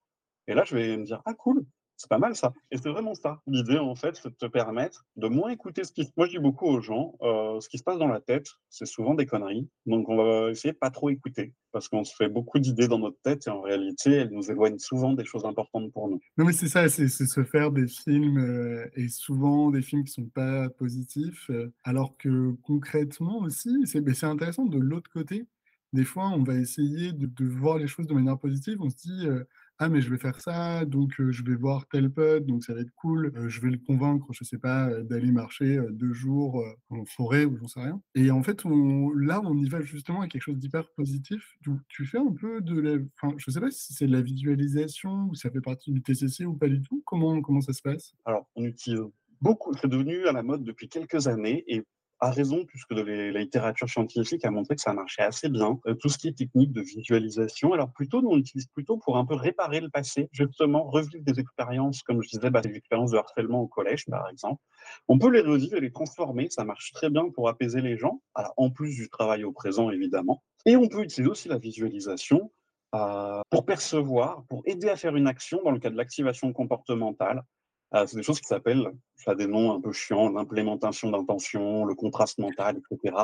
Et là, je vais me dire, ah cool, c'est pas mal ça. Et c'est vraiment ça. L'idée, en fait, c'est de te permettre de moins écouter ce qui se Moi, je dis beaucoup aux gens, euh, ce qui se passe dans la tête, c'est souvent des conneries. Donc, on va essayer de pas trop écouter parce qu'on se fait beaucoup d'idées dans notre tête et en réalité, elles nous éloignent souvent des choses importantes pour nous. Non, mais c'est ça, c'est se faire des films euh, et souvent des films qui sont pas positifs, euh, alors que concrètement aussi, c'est intéressant de l'autre côté. Des fois, on va essayer de, voir les choses de manière positive. On se dit, ah mais je vais faire ça, donc je vais voir tel pote, donc ça va être cool, je vais le convaincre, je sais pas, d'aller marcher deux jours en forêt ou j'en sais rien. Et en fait, là, on y va justement avec quelque chose d'hyper positif. Tu, tu, fais un peu de la, enfin, je sais pas si c'est de la visualisation ou ça fait partie du TCC ou pas du tout. Comment comment ça se passe? Alors, on utilise beaucoup, c'est devenu à la mode depuis quelques années et a raison, puisque la littérature scientifique a montré que ça marchait assez bien. Euh, tout ce qui est technique de visualisation, alors plutôt, nous, on l'utilise plutôt pour un peu réparer le passé, justement, revivre des expériences, comme je disais, bah, des expériences de harcèlement au collège, par exemple. On peut les revivre et les transformer, ça marche très bien pour apaiser les gens, en plus du travail au présent, évidemment. Et on peut utiliser aussi la visualisation euh, pour percevoir, pour aider à faire une action dans le cas de l'activation comportementale. Euh, c'est des choses qui s'appellent, ça a des noms un peu chiants, l'implémentation d'intention, le contraste mental, etc.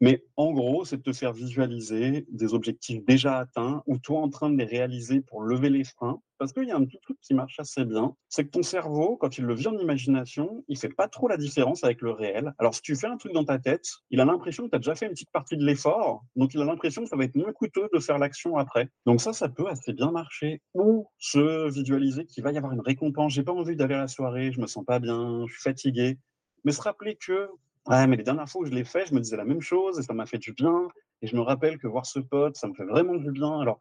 Mais en gros, c'est de te faire visualiser des objectifs déjà atteints ou toi en train de les réaliser pour lever les freins parce qu'il y a un petit truc qui marche assez bien, c'est que ton cerveau, quand il le vit en imagination, il fait pas trop la différence avec le réel. Alors si tu fais un truc dans ta tête, il a l'impression que tu as déjà fait une petite partie de l'effort, donc il a l'impression que ça va être moins coûteux de faire l'action après. Donc ça, ça peut assez bien marcher. Ou se visualiser qu'il va y avoir une récompense. J'ai pas envie d'aller à la soirée, je me sens pas bien, je suis fatigué. Mais se rappeler que Ouais, mais les dernières fois où je l'ai fait, je me disais la même chose et ça m'a fait du bien. Et je me rappelle que voir ce pote, ça me fait vraiment du bien. Alors,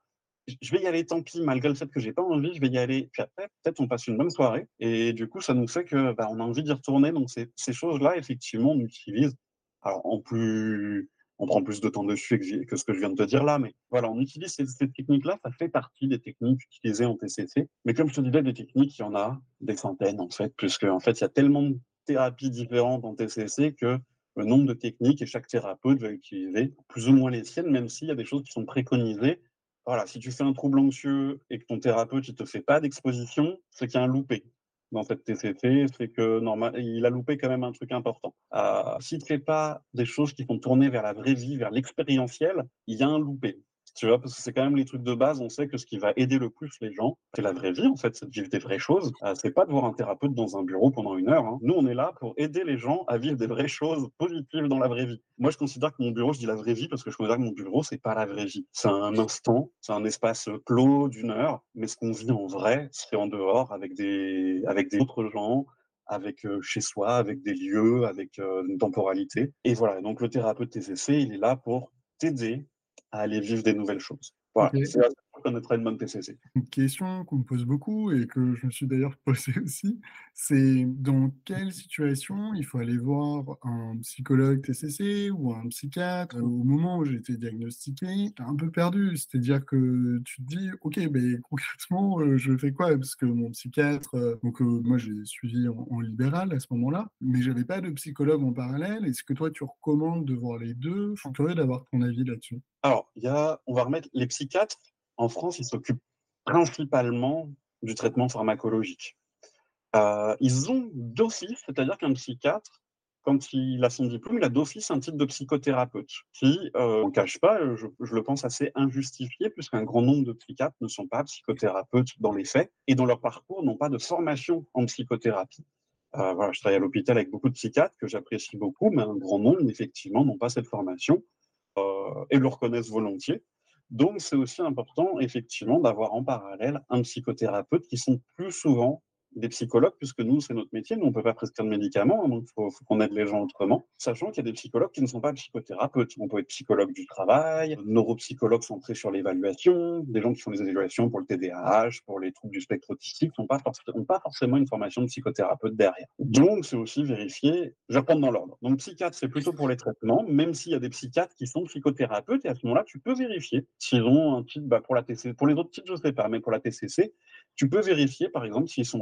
je vais y aller, tant pis, malgré le fait que j'ai pas envie, je vais y aller. Puis après, peut-être on passe une bonne soirée. Et du coup, ça nous fait que bah, on a envie d'y retourner. Donc ces, choses-là, effectivement, on utilise. Alors en plus, on prend plus de temps dessus que ce que je viens de te dire là, mais voilà, on utilise ces, techniques-là. Ça fait partie des techniques utilisées en TCC. Mais comme je te disais, des techniques, il y en a des centaines en fait, puisque en fait, il y a tellement de thérapies différentes en TCC que le nombre de techniques et chaque thérapeute va utiliser plus ou moins les siennes, même s'il y a des choses qui sont préconisées voilà, si tu fais un trouble anxieux et que ton thérapeute ne te fait pas d'exposition, c'est qu'il y a un loupé dans cette TCT, c'est que normal, il a loupé quand même un truc important. Euh, si tu ne fais pas des choses qui sont tournées vers la vraie vie, vers l'expérientiel, il y a un loupé. Tu vois, parce que c'est quand même les trucs de base. On sait que ce qui va aider le plus les gens, c'est la vraie vie, en fait, c'est de vivre des vraies choses. Euh, c'est pas de voir un thérapeute dans un bureau pendant une heure. Hein. Nous, on est là pour aider les gens à vivre des vraies choses positives dans la vraie vie. Moi, je considère que mon bureau, je dis la vraie vie parce que je considère que mon bureau, c'est pas la vraie vie. C'est un instant, c'est un espace clos d'une heure, mais ce qu'on vit en vrai, c'est en dehors avec des, avec des gens, avec euh, chez soi, avec des lieux, avec euh, une temporalité. Et voilà, donc le thérapeute TCC, il est là pour t'aider à aller vivre des nouvelles choses. Voilà, une bonne TCC. Une question qu'on me pose beaucoup et que je me suis d'ailleurs posée aussi, c'est dans quelle situation il faut aller voir un psychologue TCC ou un psychiatre au moment où j'ai été diagnostiqué? Un peu perdu, c'est-à-dire que tu te dis, ok, mais concrètement, euh, je fais quoi? Parce que mon psychiatre, euh, donc euh, moi j'ai suivi en, libéral à ce moment-là, mais j'avais pas de psychologue en parallèle. Est-ce que toi tu recommandes de voir les deux? Je suis curieux d'avoir ton avis là-dessus. Alors, il y a, on va remettre les psychiatres en France, ils s'occupent principalement du traitement pharmacologique. Euh, ils ont d'office, c'est-à-dire qu'un psychiatre, quand il a son diplôme, il a d'office un titre de psychothérapeute, qui, euh, on ne cache pas, je, le pense assez injustifié, puisqu'un grand nombre de psychiatres ne sont pas psychothérapeutes dans les faits, et dans leur parcours n'ont pas de formation en psychothérapie. Euh, voilà, je travaille à l'hôpital avec beaucoup de psychiatres que j'apprécie beaucoup, mais un grand nombre, effectivement, n'ont pas cette formation et le reconnaissent volontiers. Donc, c'est aussi important, effectivement, d'avoir en parallèle un psychothérapeute qui sont plus souvent des psychologues, puisque nous, c'est notre métier, nous, on ne peut pas prescrire de médicaments, hein, donc il faut, qu'on aide les gens autrement, sachant qu'il y a des psychologues qui ne sont pas psychothérapeutes. On peut être psychologue du travail, neuropsychologue centré sur l'évaluation, des gens qui font des évaluations pour le TDAH, pour les troubles du spectre autistique, n'ont pas, forcément une formation de psychothérapeute derrière. Donc, c'est aussi vérifier, je vais reprendre dans l'ordre. Donc, psychiatre, c'est plutôt pour les traitements, même s'il y a des psychiatres qui sont psychothérapeutes, et à ce moment-là, tu peux vérifier s'ils ont un titre, bah, pour la TCC, pour les autres titres, je ne sais pas, mais pour la TCC, tu peux vérifier, par exemple, s'ils sont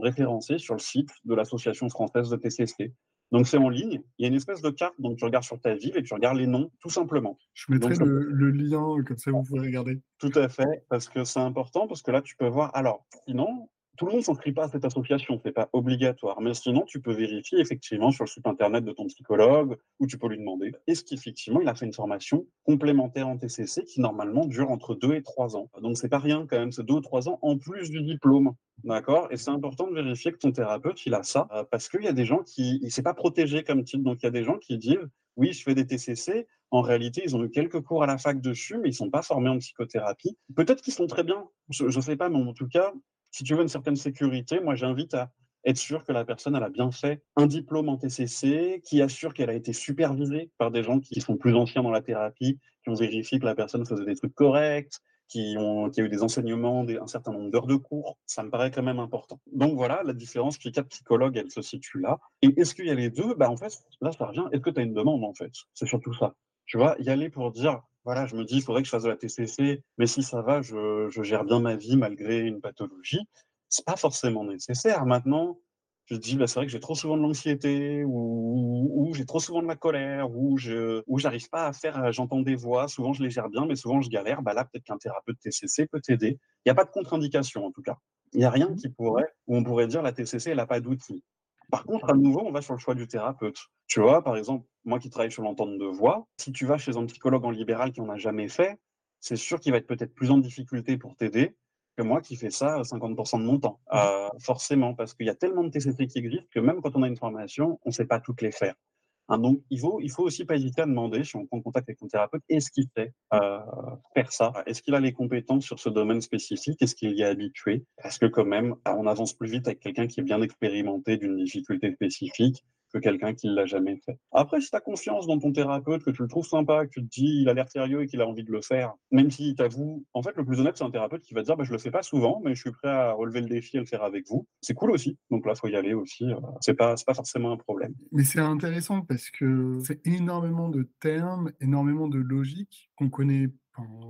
sur le site de l'Association française de TCC. Donc c'est en ligne, il y a une espèce de carte, donc tu regardes sur ta ville et tu regardes les noms, tout simplement. Je mettrai le, lien, comme ça vous pouvez regarder. Tout à fait, parce que c'est important, parce que là tu peux voir. Alors, sinon, tout le monde s'inscrit pas à cette association, ce n'est pas obligatoire. Mais sinon, tu peux vérifier effectivement sur le site internet de ton psychologue ou tu peux lui demander est-ce qu'effectivement il a fait une formation complémentaire en TCC qui normalement dure entre 2 et 3 ans? Donc c'est pas rien quand même, c'est 2 ou 3 ans en plus du diplôme. D'accord? Et c'est important de vérifier que ton thérapeute, il a ça euh, parce qu'il y a des gens qui. Il s'est pas protégé comme type. Donc il y a des gens qui disent oui, je fais des TCC. En réalité, ils ont eu quelques cours à la fac dessus, mais ils ne sont pas formés en psychothérapie. Peut-être qu'ils sont très bien, je ne sais pas, mais en tout cas, si tu veux une certaine sécurité, moi j'invite à être sûr que la personne a bien fait un diplôme en TCC, qui assure qu'elle a été supervisée par des gens qui sont plus anciens dans la thérapie, qui ont vérifié que la personne faisait des trucs corrects, qui ont eu des enseignements, un certain nombre d'heures de cours, ça me paraît quand même important. Donc voilà, la différence chez quatre psychologues, elle se situe là. Et est-ce qu'il y a les deux? Bah en fait, là ça revient. Est-ce que tu as une demande en fait? C'est surtout ça. Tu vois, y aller pour dire voilà, je me dis, il faudrait que je fasse de la TCC, mais si ça va, je, je gère bien ma vie malgré une pathologie. C'est pas forcément nécessaire. Maintenant, je dis, bah, c'est vrai que j'ai trop souvent de l'anxiété, ou, ou j'ai trop souvent de la colère, ou je ou j'arrive pas à faire, j'entends des voix, souvent je les gère bien, mais souvent je galère. Bah là, peut-être qu'un thérapeute TCC peut t'aider. Il n'y a pas de contre-indication en tout cas. Il n'y a rien qui pourrait, où on pourrait dire la TCC, elle n'a pas d'outils. Par contre, à nouveau, on va sur le choix du thérapeute. Tu vois, par exemple, moi qui travaille sur l'entente de voix, si tu vas chez un psychologue en libéral qui en a jamais fait, c'est sûr qu'il va être peut-être plus en difficulté pour t'aider que moi qui fais ça 50% de mon temps. Euh, forcément, parce qu'il y a tellement de TCC qui existent que même quand on a une formation, on ne sait pas toutes les faire. Hein, donc, il faut, il faut aussi pas hésiter à demander, si on prend contact avec un thérapeute, est-ce qu'il sait euh, faire ça? Est-ce qu'il a les compétences sur ce domaine spécifique? Est-ce qu'il y est habitué? Parce que quand même, on avance plus vite avec quelqu'un qui est bien expérimenté d'une difficulté spécifique que quelqu'un qui ne l'a jamais fait. Après, si tu as confiance dans ton thérapeute, que tu le trouves sympa, que tu te dis il a l'air sérieux et qu'il a envie de le faire, même s'il t'avoue, en fait, le plus honnête, c'est un thérapeute qui va te dire bah, je le fais pas souvent, mais je suis prêt à relever le défi et le faire avec vous. C'est cool aussi. Donc là, faut y aller aussi. Euh, c'est pas, pas forcément un problème. Mais c'est intéressant parce que c'est énormément de termes, énormément de logique qu'on connaît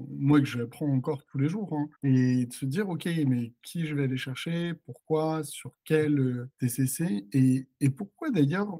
moi que j'apprends encore tous les jours, hein, et de se dire, OK, mais qui je vais aller chercher, pourquoi, sur quel TCC, et, et pourquoi d'ailleurs,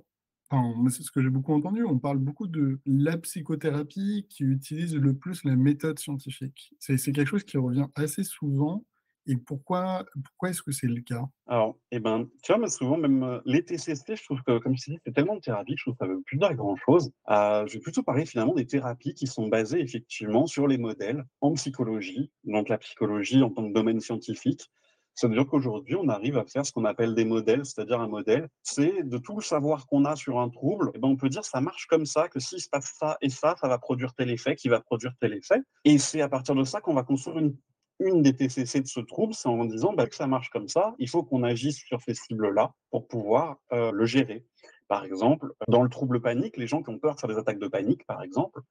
enfin, c'est ce que j'ai beaucoup entendu, on parle beaucoup de la psychothérapie qui utilise le plus la méthode scientifique. C'est quelque chose qui revient assez souvent, et pourquoi, pourquoi est-ce que c'est le cas? Alors, eh ben, tu vois, souvent, même euh, les TCC, je trouve que, comme je dis, c'est tellement de thérapie je trouve que ça veut plus dire grand-chose. Euh, je vais plutôt parler finalement des thérapies qui sont basées effectivement sur les modèles en psychologie, donc la psychologie en tant que domaine scientifique. Ça veut dire qu'aujourd'hui, on arrive à faire ce qu'on appelle des modèles, c'est-à-dire un modèle, c'est de tout le savoir qu'on a sur un trouble, et eh ben on peut dire ça marche comme ça, que s'il se passe ça et ça, ça va produire tel effet, qui va produire tel effet. Et c'est à partir de ça qu'on va construire une une des TCC de ce trouble, c'est en disant bah, que ça marche comme ça, il faut qu'on agisse sur ces cibles-là pour pouvoir euh, le gérer. Par exemple, dans le trouble panique, les gens qui ont peur de faire des attaques de panique, par exemple,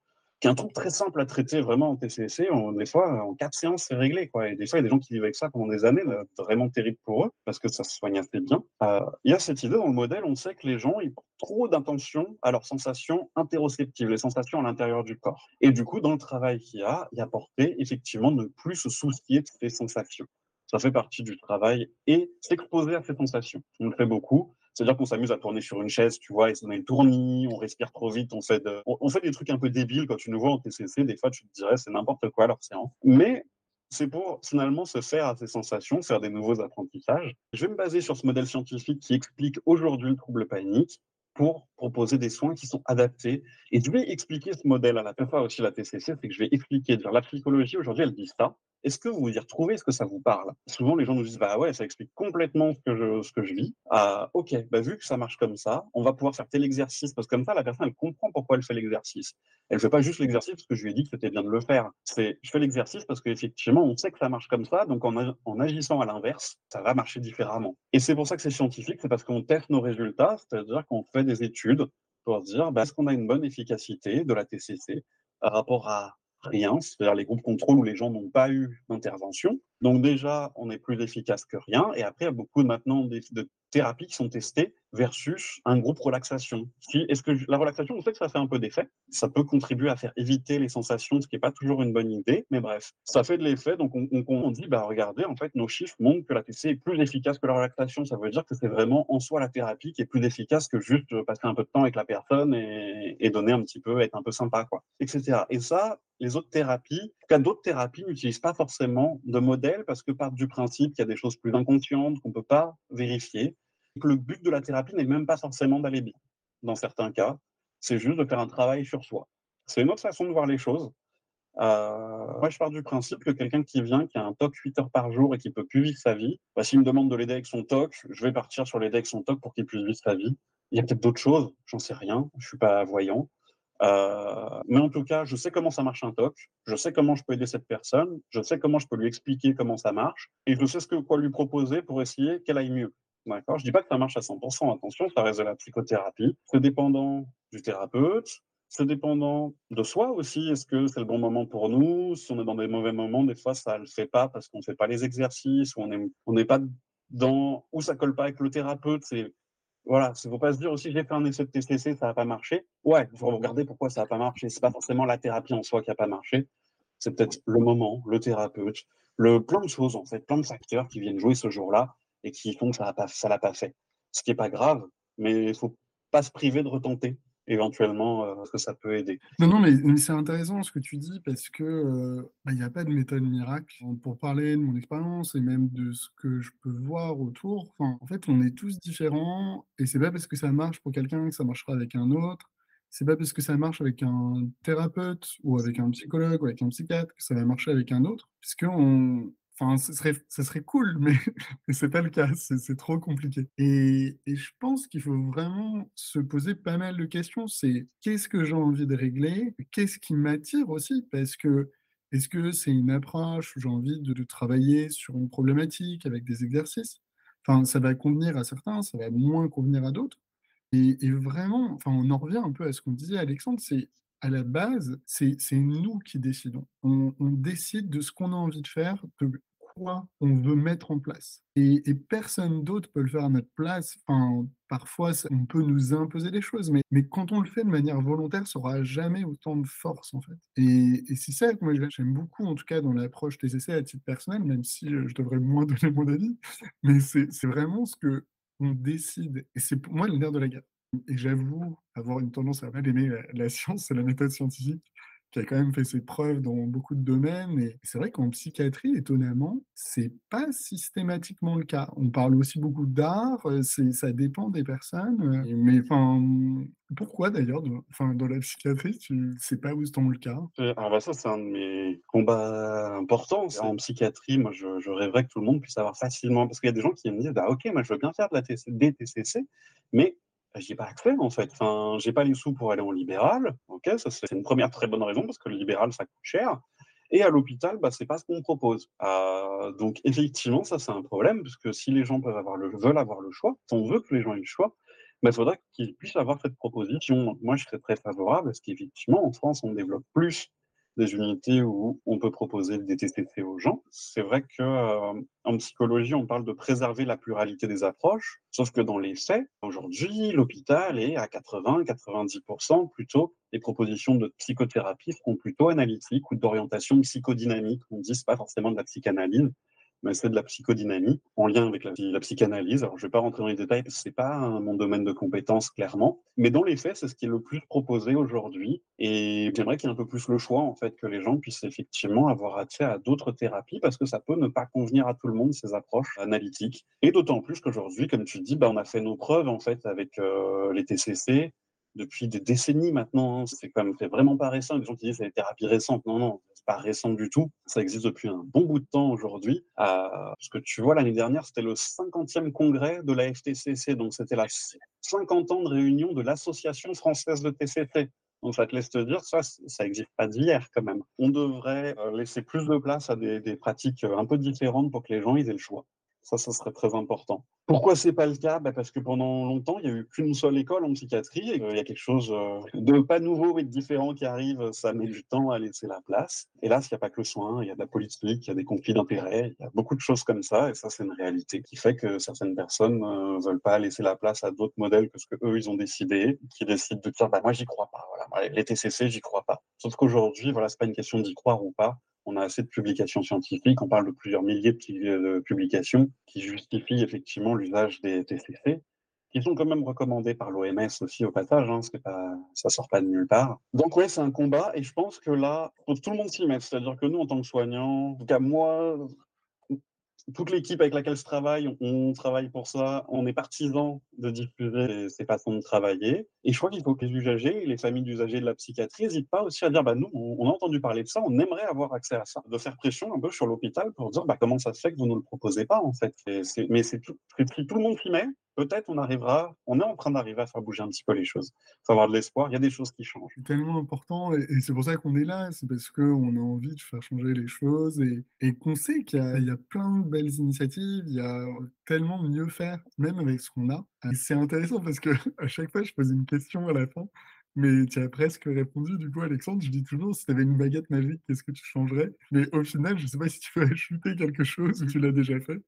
qui est un truc très simple à traiter vraiment en TCC. des fois, en quatre séances, c'est réglé. Et des fois, il y a des gens qui vivent avec ça pendant des années, vraiment terrible pour eux, parce que ça se soigne assez bien. Euh, il y a cette idée dans le modèle, on sait que les gens, ils portent trop d'intention à leurs sensations interoceptives, les sensations à l'intérieur du corps. Et du coup, dans le travail qu'il y a, il y a porté effectivement de ne plus se soucier de ces sensations. Ça fait partie du travail et s'exposer à ces sensations. On le fait beaucoup. C'est-à-dire qu'on s'amuse à tourner sur une chaise, tu vois, et ça met le tournis, on respire trop vite, on fait, on, des trucs un peu débiles quand tu nous vois en TCC. Des fois, tu te dirais, c'est n'importe quoi leur séance. Mais c'est pour finalement se faire à ces sensations, faire des nouveaux apprentissages. Je vais me baser sur ce modèle scientifique qui explique aujourd'hui le trouble panique pour proposer des soins qui sont adaptés. Et je vais expliquer ce modèle à la fois aussi la TCC, c'est que je vais expliquer, dire la psychologie aujourd'hui, elle dit ça, est-ce que vous vous y retrouvez? Est-ce que ça vous parle? Souvent, les gens nous disent Bah ouais, ça explique complètement ce que je, ce que je vis. Ah, ok, bah, vu que ça marche comme ça, on va pouvoir faire tel exercice. Parce que comme ça, la personne, elle comprend pourquoi elle fait l'exercice. Elle ne fait pas juste l'exercice parce que je lui ai dit que c'était bien de le faire. C'est je fais l'exercice parce qu'effectivement, on sait que ça marche comme ça. Donc, en, en agissant à l'inverse, ça va marcher différemment. Et c'est pour ça que c'est scientifique c'est parce qu'on teste nos résultats, c'est-à-dire qu'on fait des études pour dire bah, est-ce qu'on a une bonne efficacité de la TCC par rapport à rien, c'est-à-dire les groupes contrôle où les gens n'ont pas eu d'intervention. Donc déjà, on est plus efficace que rien. Et après, il y a beaucoup maintenant de thérapies qui sont testées versus un groupe relaxation. Est-ce que la relaxation, on sait que ça fait un peu d'effet. Ça peut contribuer à faire éviter les sensations, ce qui n'est pas toujours une bonne idée. Mais bref, ça fait de l'effet. Donc on, dit, bah regardez, en fait, nos chiffres montrent que la TC est plus efficace que la relaxation. Ça veut dire que c'est vraiment en soi la thérapie qui est plus efficace que juste passer un peu de temps avec la personne et, et donner un petit peu, être un peu sympa, quoi, etc. Et ça, les autres thérapies, en cas d'autres thérapies n'utilisent pas forcément de modèle parce que partent du principe qu'il y a des choses plus inconscientes qu'on ne peut pas vérifier le but de la thérapie n'est même pas forcément d'aller bien. Dans certains cas, c'est juste de faire un travail sur soi. C'est une autre façon de voir les choses. Euh, moi, je pars du principe que quelqu'un qui vient, qui a un TOC 8 heures par jour et qui peut plus vivre sa vie, bah, s'il me demande de l'aider avec son TOC, je vais partir sur l'aider avec son TOC pour qu'il puisse vivre sa vie. Il y a peut-être d'autres choses, j'en sais rien, je suis pas voyant. Euh, mais en tout cas, je sais comment ça marche un TOC, je sais comment je peux aider cette personne, je sais comment je peux lui expliquer comment ça marche, et je sais ce que quoi lui proposer pour essayer qu'elle aille mieux. D'accord Je dis pas que ça marche à 100%, attention, ça reste de la psychothérapie. C'est dépendant du thérapeute, c'est dépendant de soi aussi. Est-ce que c'est le bon moment pour nous? Si on est dans des mauvais moments, des fois, ça ne le fait pas parce qu'on ne fait pas les exercices, ou on n'est on pas dans, ou ça colle pas avec le thérapeute. Voilà, il ne faut pas se dire aussi j'ai fait un essai de TCC, ça n'a pas marché. Ouais, il faut regarder pourquoi ça n'a pas marché. C'est pas forcément la thérapie en soi qui n'a pas marché. C'est peut-être le moment, le thérapeute, le plein de choses en fait, plein de facteurs qui viennent jouer ce jour-là et qui font que ça ne l'a pas fait. Ce qui n'est pas grave, mais il ne faut pas se priver de retenter éventuellement euh, que ça peut aider. Non, non, mais, c'est intéressant ce que tu dis parce que euh, bah, il n'y a pas de méthode miracle. Pour parler de mon expérience et même de ce que je peux voir autour, en fait, on est tous différents et c'est pas parce que ça marche pour quelqu'un que ça marchera avec un autre. C'est pas parce que ça marche avec un thérapeute ou avec un psychologue ou avec un psychiatre que ça va marcher avec un autre, puisque on, Enfin, ce serait, serait cool, mais, mais c'est pas le cas, c'est trop compliqué. Et, je pense qu'il faut vraiment se poser pas mal de questions. C'est qu'est-ce que j'ai envie de régler? Qu'est-ce qui m'attire aussi? Parce que est-ce que c'est une approche où j'ai envie de, travailler sur une problématique avec des exercices? Enfin, ça va convenir à certains, ça va moins convenir à d'autres. Et, et, vraiment, enfin, on en revient un peu à ce qu'on disait, Alexandre, c'est à la base, c'est nous qui décidons. On, décide de ce qu'on a envie de faire, de quoi on veut mettre en place. Et, personne d'autre peut le faire à notre place. Enfin, parfois, on peut nous imposer des choses, mais, quand on le fait de manière volontaire, ça n'aura jamais autant de force, en fait. Et, c'est ça que moi, j'aime beaucoup, en tout cas, dans l'approche des essais à titre personnel, même si je devrais moins donner mon avis. Mais c'est vraiment ce que on décide. Et c'est pour moi le nerf de la guerre. Et j'avoue avoir une tendance à mal aimer la, science et la méthode scientifique, qui a quand même fait ses preuves dans beaucoup de domaines. Et c'est vrai qu'en psychiatrie, étonnamment, c'est pas systématiquement le cas. On parle aussi beaucoup d'art, euh, ça dépend des personnes. Euh, mais enfin, pourquoi d'ailleurs, enfin, dans la psychiatrie, tu sais pas où c'est le cas? Euh, Alors bah ça, c'est un de mes combats importants. En psychiatrie, moi, je, rêverais que tout le monde puisse avoir facilement, parce qu'il y a des gens qui me disent, bah ok, moi, je veux bien faire de la TC, des TCC, mais j'ai pas accès en fait. Enfin, j'ai pas les sous pour aller en libéral. Ok, ça c'est une première très bonne raison parce que le libéral ça coûte cher. Et à l'hôpital, bah, c'est pas ce qu'on propose. Euh, donc effectivement, ça c'est un problème puisque si les gens peuvent avoir le, veulent avoir le choix, si on veut que les gens aient le choix, il faudra qu'ils puissent avoir cette proposition. Moi, je serais très favorable parce qu'effectivement, en France, on développe plus des unités où on peut proposer des TCC aux gens. C'est vrai que euh, en psychologie, on parle de préserver la pluralité des approches, sauf que dans les faits, aujourd'hui, l'hôpital est à 80-90% plutôt des propositions de psychothérapie seront plutôt analytiques ou d'orientation psychodynamique. On dit pas forcément de la psychanalyse, mais c'est de la psychodynamie en lien avec la, psychanalyse. Alors, je ne vais pas rentrer dans les détails ce n'est pas mon domaine de compétence, clairement. Mais dans les faits, c'est ce qui est le plus proposé aujourd'hui. Et j'aimerais qu'il y ait un peu plus le choix, en fait, que les gens puissent effectivement avoir accès à d'autres thérapies parce que ça peut ne pas convenir à tout le monde, ces approches analytiques. Et d'autant plus qu'aujourd'hui, comme tu dis, bah, on a fait nos preuves, en fait, avec euh, les TCC, depuis des décennies maintenant. Hein. C'est même vraiment pas récent. Les gens qui disent c'est des thérapies récentes. Non, non, pas récent du tout. Ça existe depuis un bon bout de temps aujourd'hui. Euh, parce que tu vois, l'année dernière, c'était le 50e congrès de la FTCC. Donc, c'était la 50 ans de réunion de l'Association française de TCT. Donc, ça te laisse te dire, ça, ça n'existe pas d'hier quand même. On devrait euh, laisser plus de place à des, pratiques euh, un peu différentes pour que les gens aient le choix. Ça, ça serait très important. Pourquoi c'est pas le cas? Bah Parce que pendant longtemps, il n'y a eu qu'une seule école en psychiatrie. Et il y a quelque chose euh, de pas nouveau mais de différent qui arrive. Ça met du temps à laisser la place. Et là, il n'y a pas que le soin. Il y a de la politique, il y a des conflits d'intérêts. Il y a beaucoup de choses comme ça. Et ça, c'est une réalité qui fait que certaines personnes ne euh, veulent pas laisser la place à d'autres modèles que ce que eux ils ont décidé, qui décident de dire bah moi j'y crois pas. Voilà, les TCC, j'y crois pas. Sauf qu'aujourd'hui, voilà, c'est pas une question d'y croire ou pas on a assez de publications scientifiques, on parle de plusieurs milliers de publications qui justifient effectivement l'usage des TCC, qui sont quand même recommandées par l'OMS aussi au passage, hein, que ça sort pas de nulle part. Donc oui, c'est un combat, et je pense que là, tout le monde s'y met, c'est-à-dire que nous, en tant que soignants, en tout cas moi, toute l'équipe avec laquelle je travaille, on, travaille pour ça. On est partisans de diffuser ces, façons de travailler. Et je crois qu'il faut que les usagers les familles d'usagers de la psychiatrie n'hésitent pas aussi à dire bah, nous, on, a entendu parler de ça, on aimerait avoir accès à ça. De faire pression un peu sur l'hôpital pour dire bah, comment ça se fait que vous ne le proposez pas, en fait. mais c'est tout, tout le monde s'y met peut-être on arrivera, on est en train d'arriver à faire bouger un petit peu les choses. Il faut avoir de l'espoir, il y a des choses qui changent. C'est tellement important et, c'est pour ça qu'on est là, c'est parce qu'on a envie de faire changer les choses et, qu'on sait qu'il y, a plein de belles initiatives, il y a tellement mieux faire, même avec ce qu'on a. c'est intéressant parce que à chaque fois, je pose une question à la fin Mais tu as presque répondu, du coup, Alexandre. Je dis toujours, si tu avais une baguette magique, qu'est-ce que tu changerais? Mais au final, je ne sais pas si tu veux ajouter quelque chose ou tu l'as déjà fait.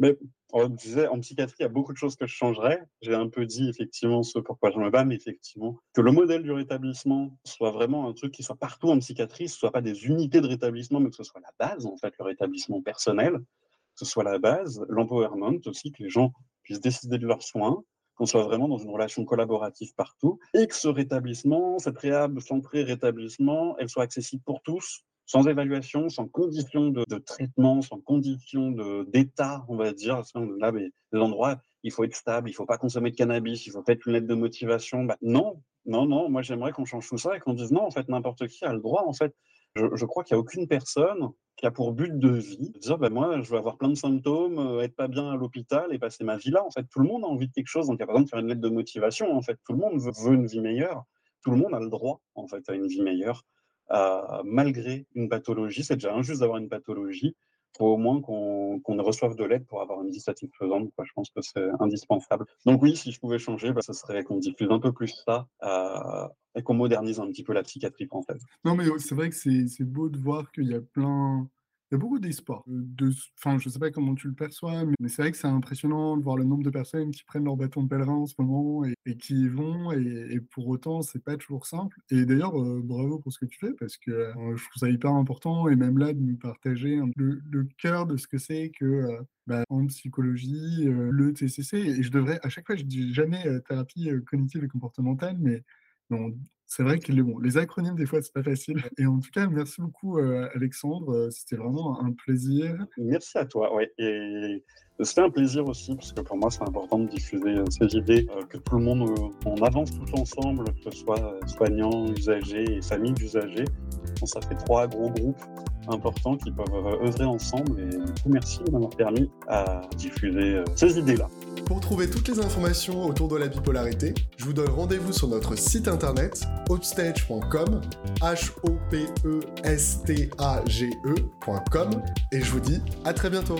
Mais on disait, en psychiatrie, il y a beaucoup de choses que je changerais. J'ai un peu dit effectivement ce pourquoi je me bats, mais effectivement, que le modèle du rétablissement soit vraiment un truc qui soit partout en psychiatrie, ce soit pas des unités de rétablissement, mais que ce soit la base, en fait, le rétablissement personnel, que ce soit la base, l'empowerment aussi, que les gens puissent décider de leurs soins, qu'on soit vraiment dans une relation collaborative partout, et que ce rétablissement, cette réhab centrée rétablissement, elle soit accessible pour tous, sans évaluation, sans condition de, traitement, sans condition d'état, on va dire. Là, mais, les endroits, il faut être stable, il faut pas consommer de cannabis, il faut pas être une lettre de motivation. Bah, non, non, non, moi j'aimerais qu'on change tout ça et qu'on dise non, en fait, n'importe qui a le droit, en fait. Je, crois qu'il n'y a aucune personne qui a pour but de vie de dire bah, moi, je vais avoir plein de symptômes, euh, être pas bien à l'hôpital et passer ma vie là. En fait, tout le monde a envie de quelque chose, donc il n'y a pas besoin de faire une lettre de motivation. En fait, tout le monde veut, une vie meilleure. Tout le monde a le droit, en fait, à une vie meilleure. Malgré une pathologie. C'est déjà injuste d'avoir une pathologie. Faut au moins qu'on reçoive de l'aide pour avoir une vie satisfaisante. Je pense que c'est indispensable. Donc oui, si je pouvais changer, bah, ce serait qu'on diffuse un peu plus ça euh, et qu'on modernise un petit peu la psychiatrie française. Non, mais c'est vrai que c'est beau de voir qu'il y a plein il y a beaucoup d'espoir. De, enfin, je ne sais pas comment tu le perçois, mais, c'est vrai que c'est impressionnant de voir le nombre de personnes qui prennent leur bâton de pèlerin en ce moment et, qui y vont. Et, pour autant, c'est pas toujours simple. Et d'ailleurs, euh, bravo pour ce que tu fais parce que euh, je trouve ça hyper important et même là de nous partager le, cœur de ce que c'est que euh, bah, en psychologie, le TCC. Et je devrais, à chaque fois, je dis jamais thérapie cognitive et comportementale, mais c'est vrai que les, bon, les acronymes, des fois, c'est pas facile. Et en tout cas, merci beaucoup, euh, Alexandre. Euh, c'était vraiment un plaisir. Merci à toi. Ouais. Et c'était un plaisir aussi, parce que pour moi, c'est important de diffuser euh, ces idées, que tout le monde, on avance tout ensemble, que ce soit soignants, usagers et familles d'usagers. ça fait trois gros groupes importants qui peuvent œuvrer ensemble. Et du coup, merci de m'avoir permis à diffuser ces idées-là. Pour trouver toutes les informations autour de la bipolarité, je vous donne rendez-vous sur notre site internet hopstage.com, H-O-P-E-S-T-A-G-E.com, et je vous dis à très bientôt.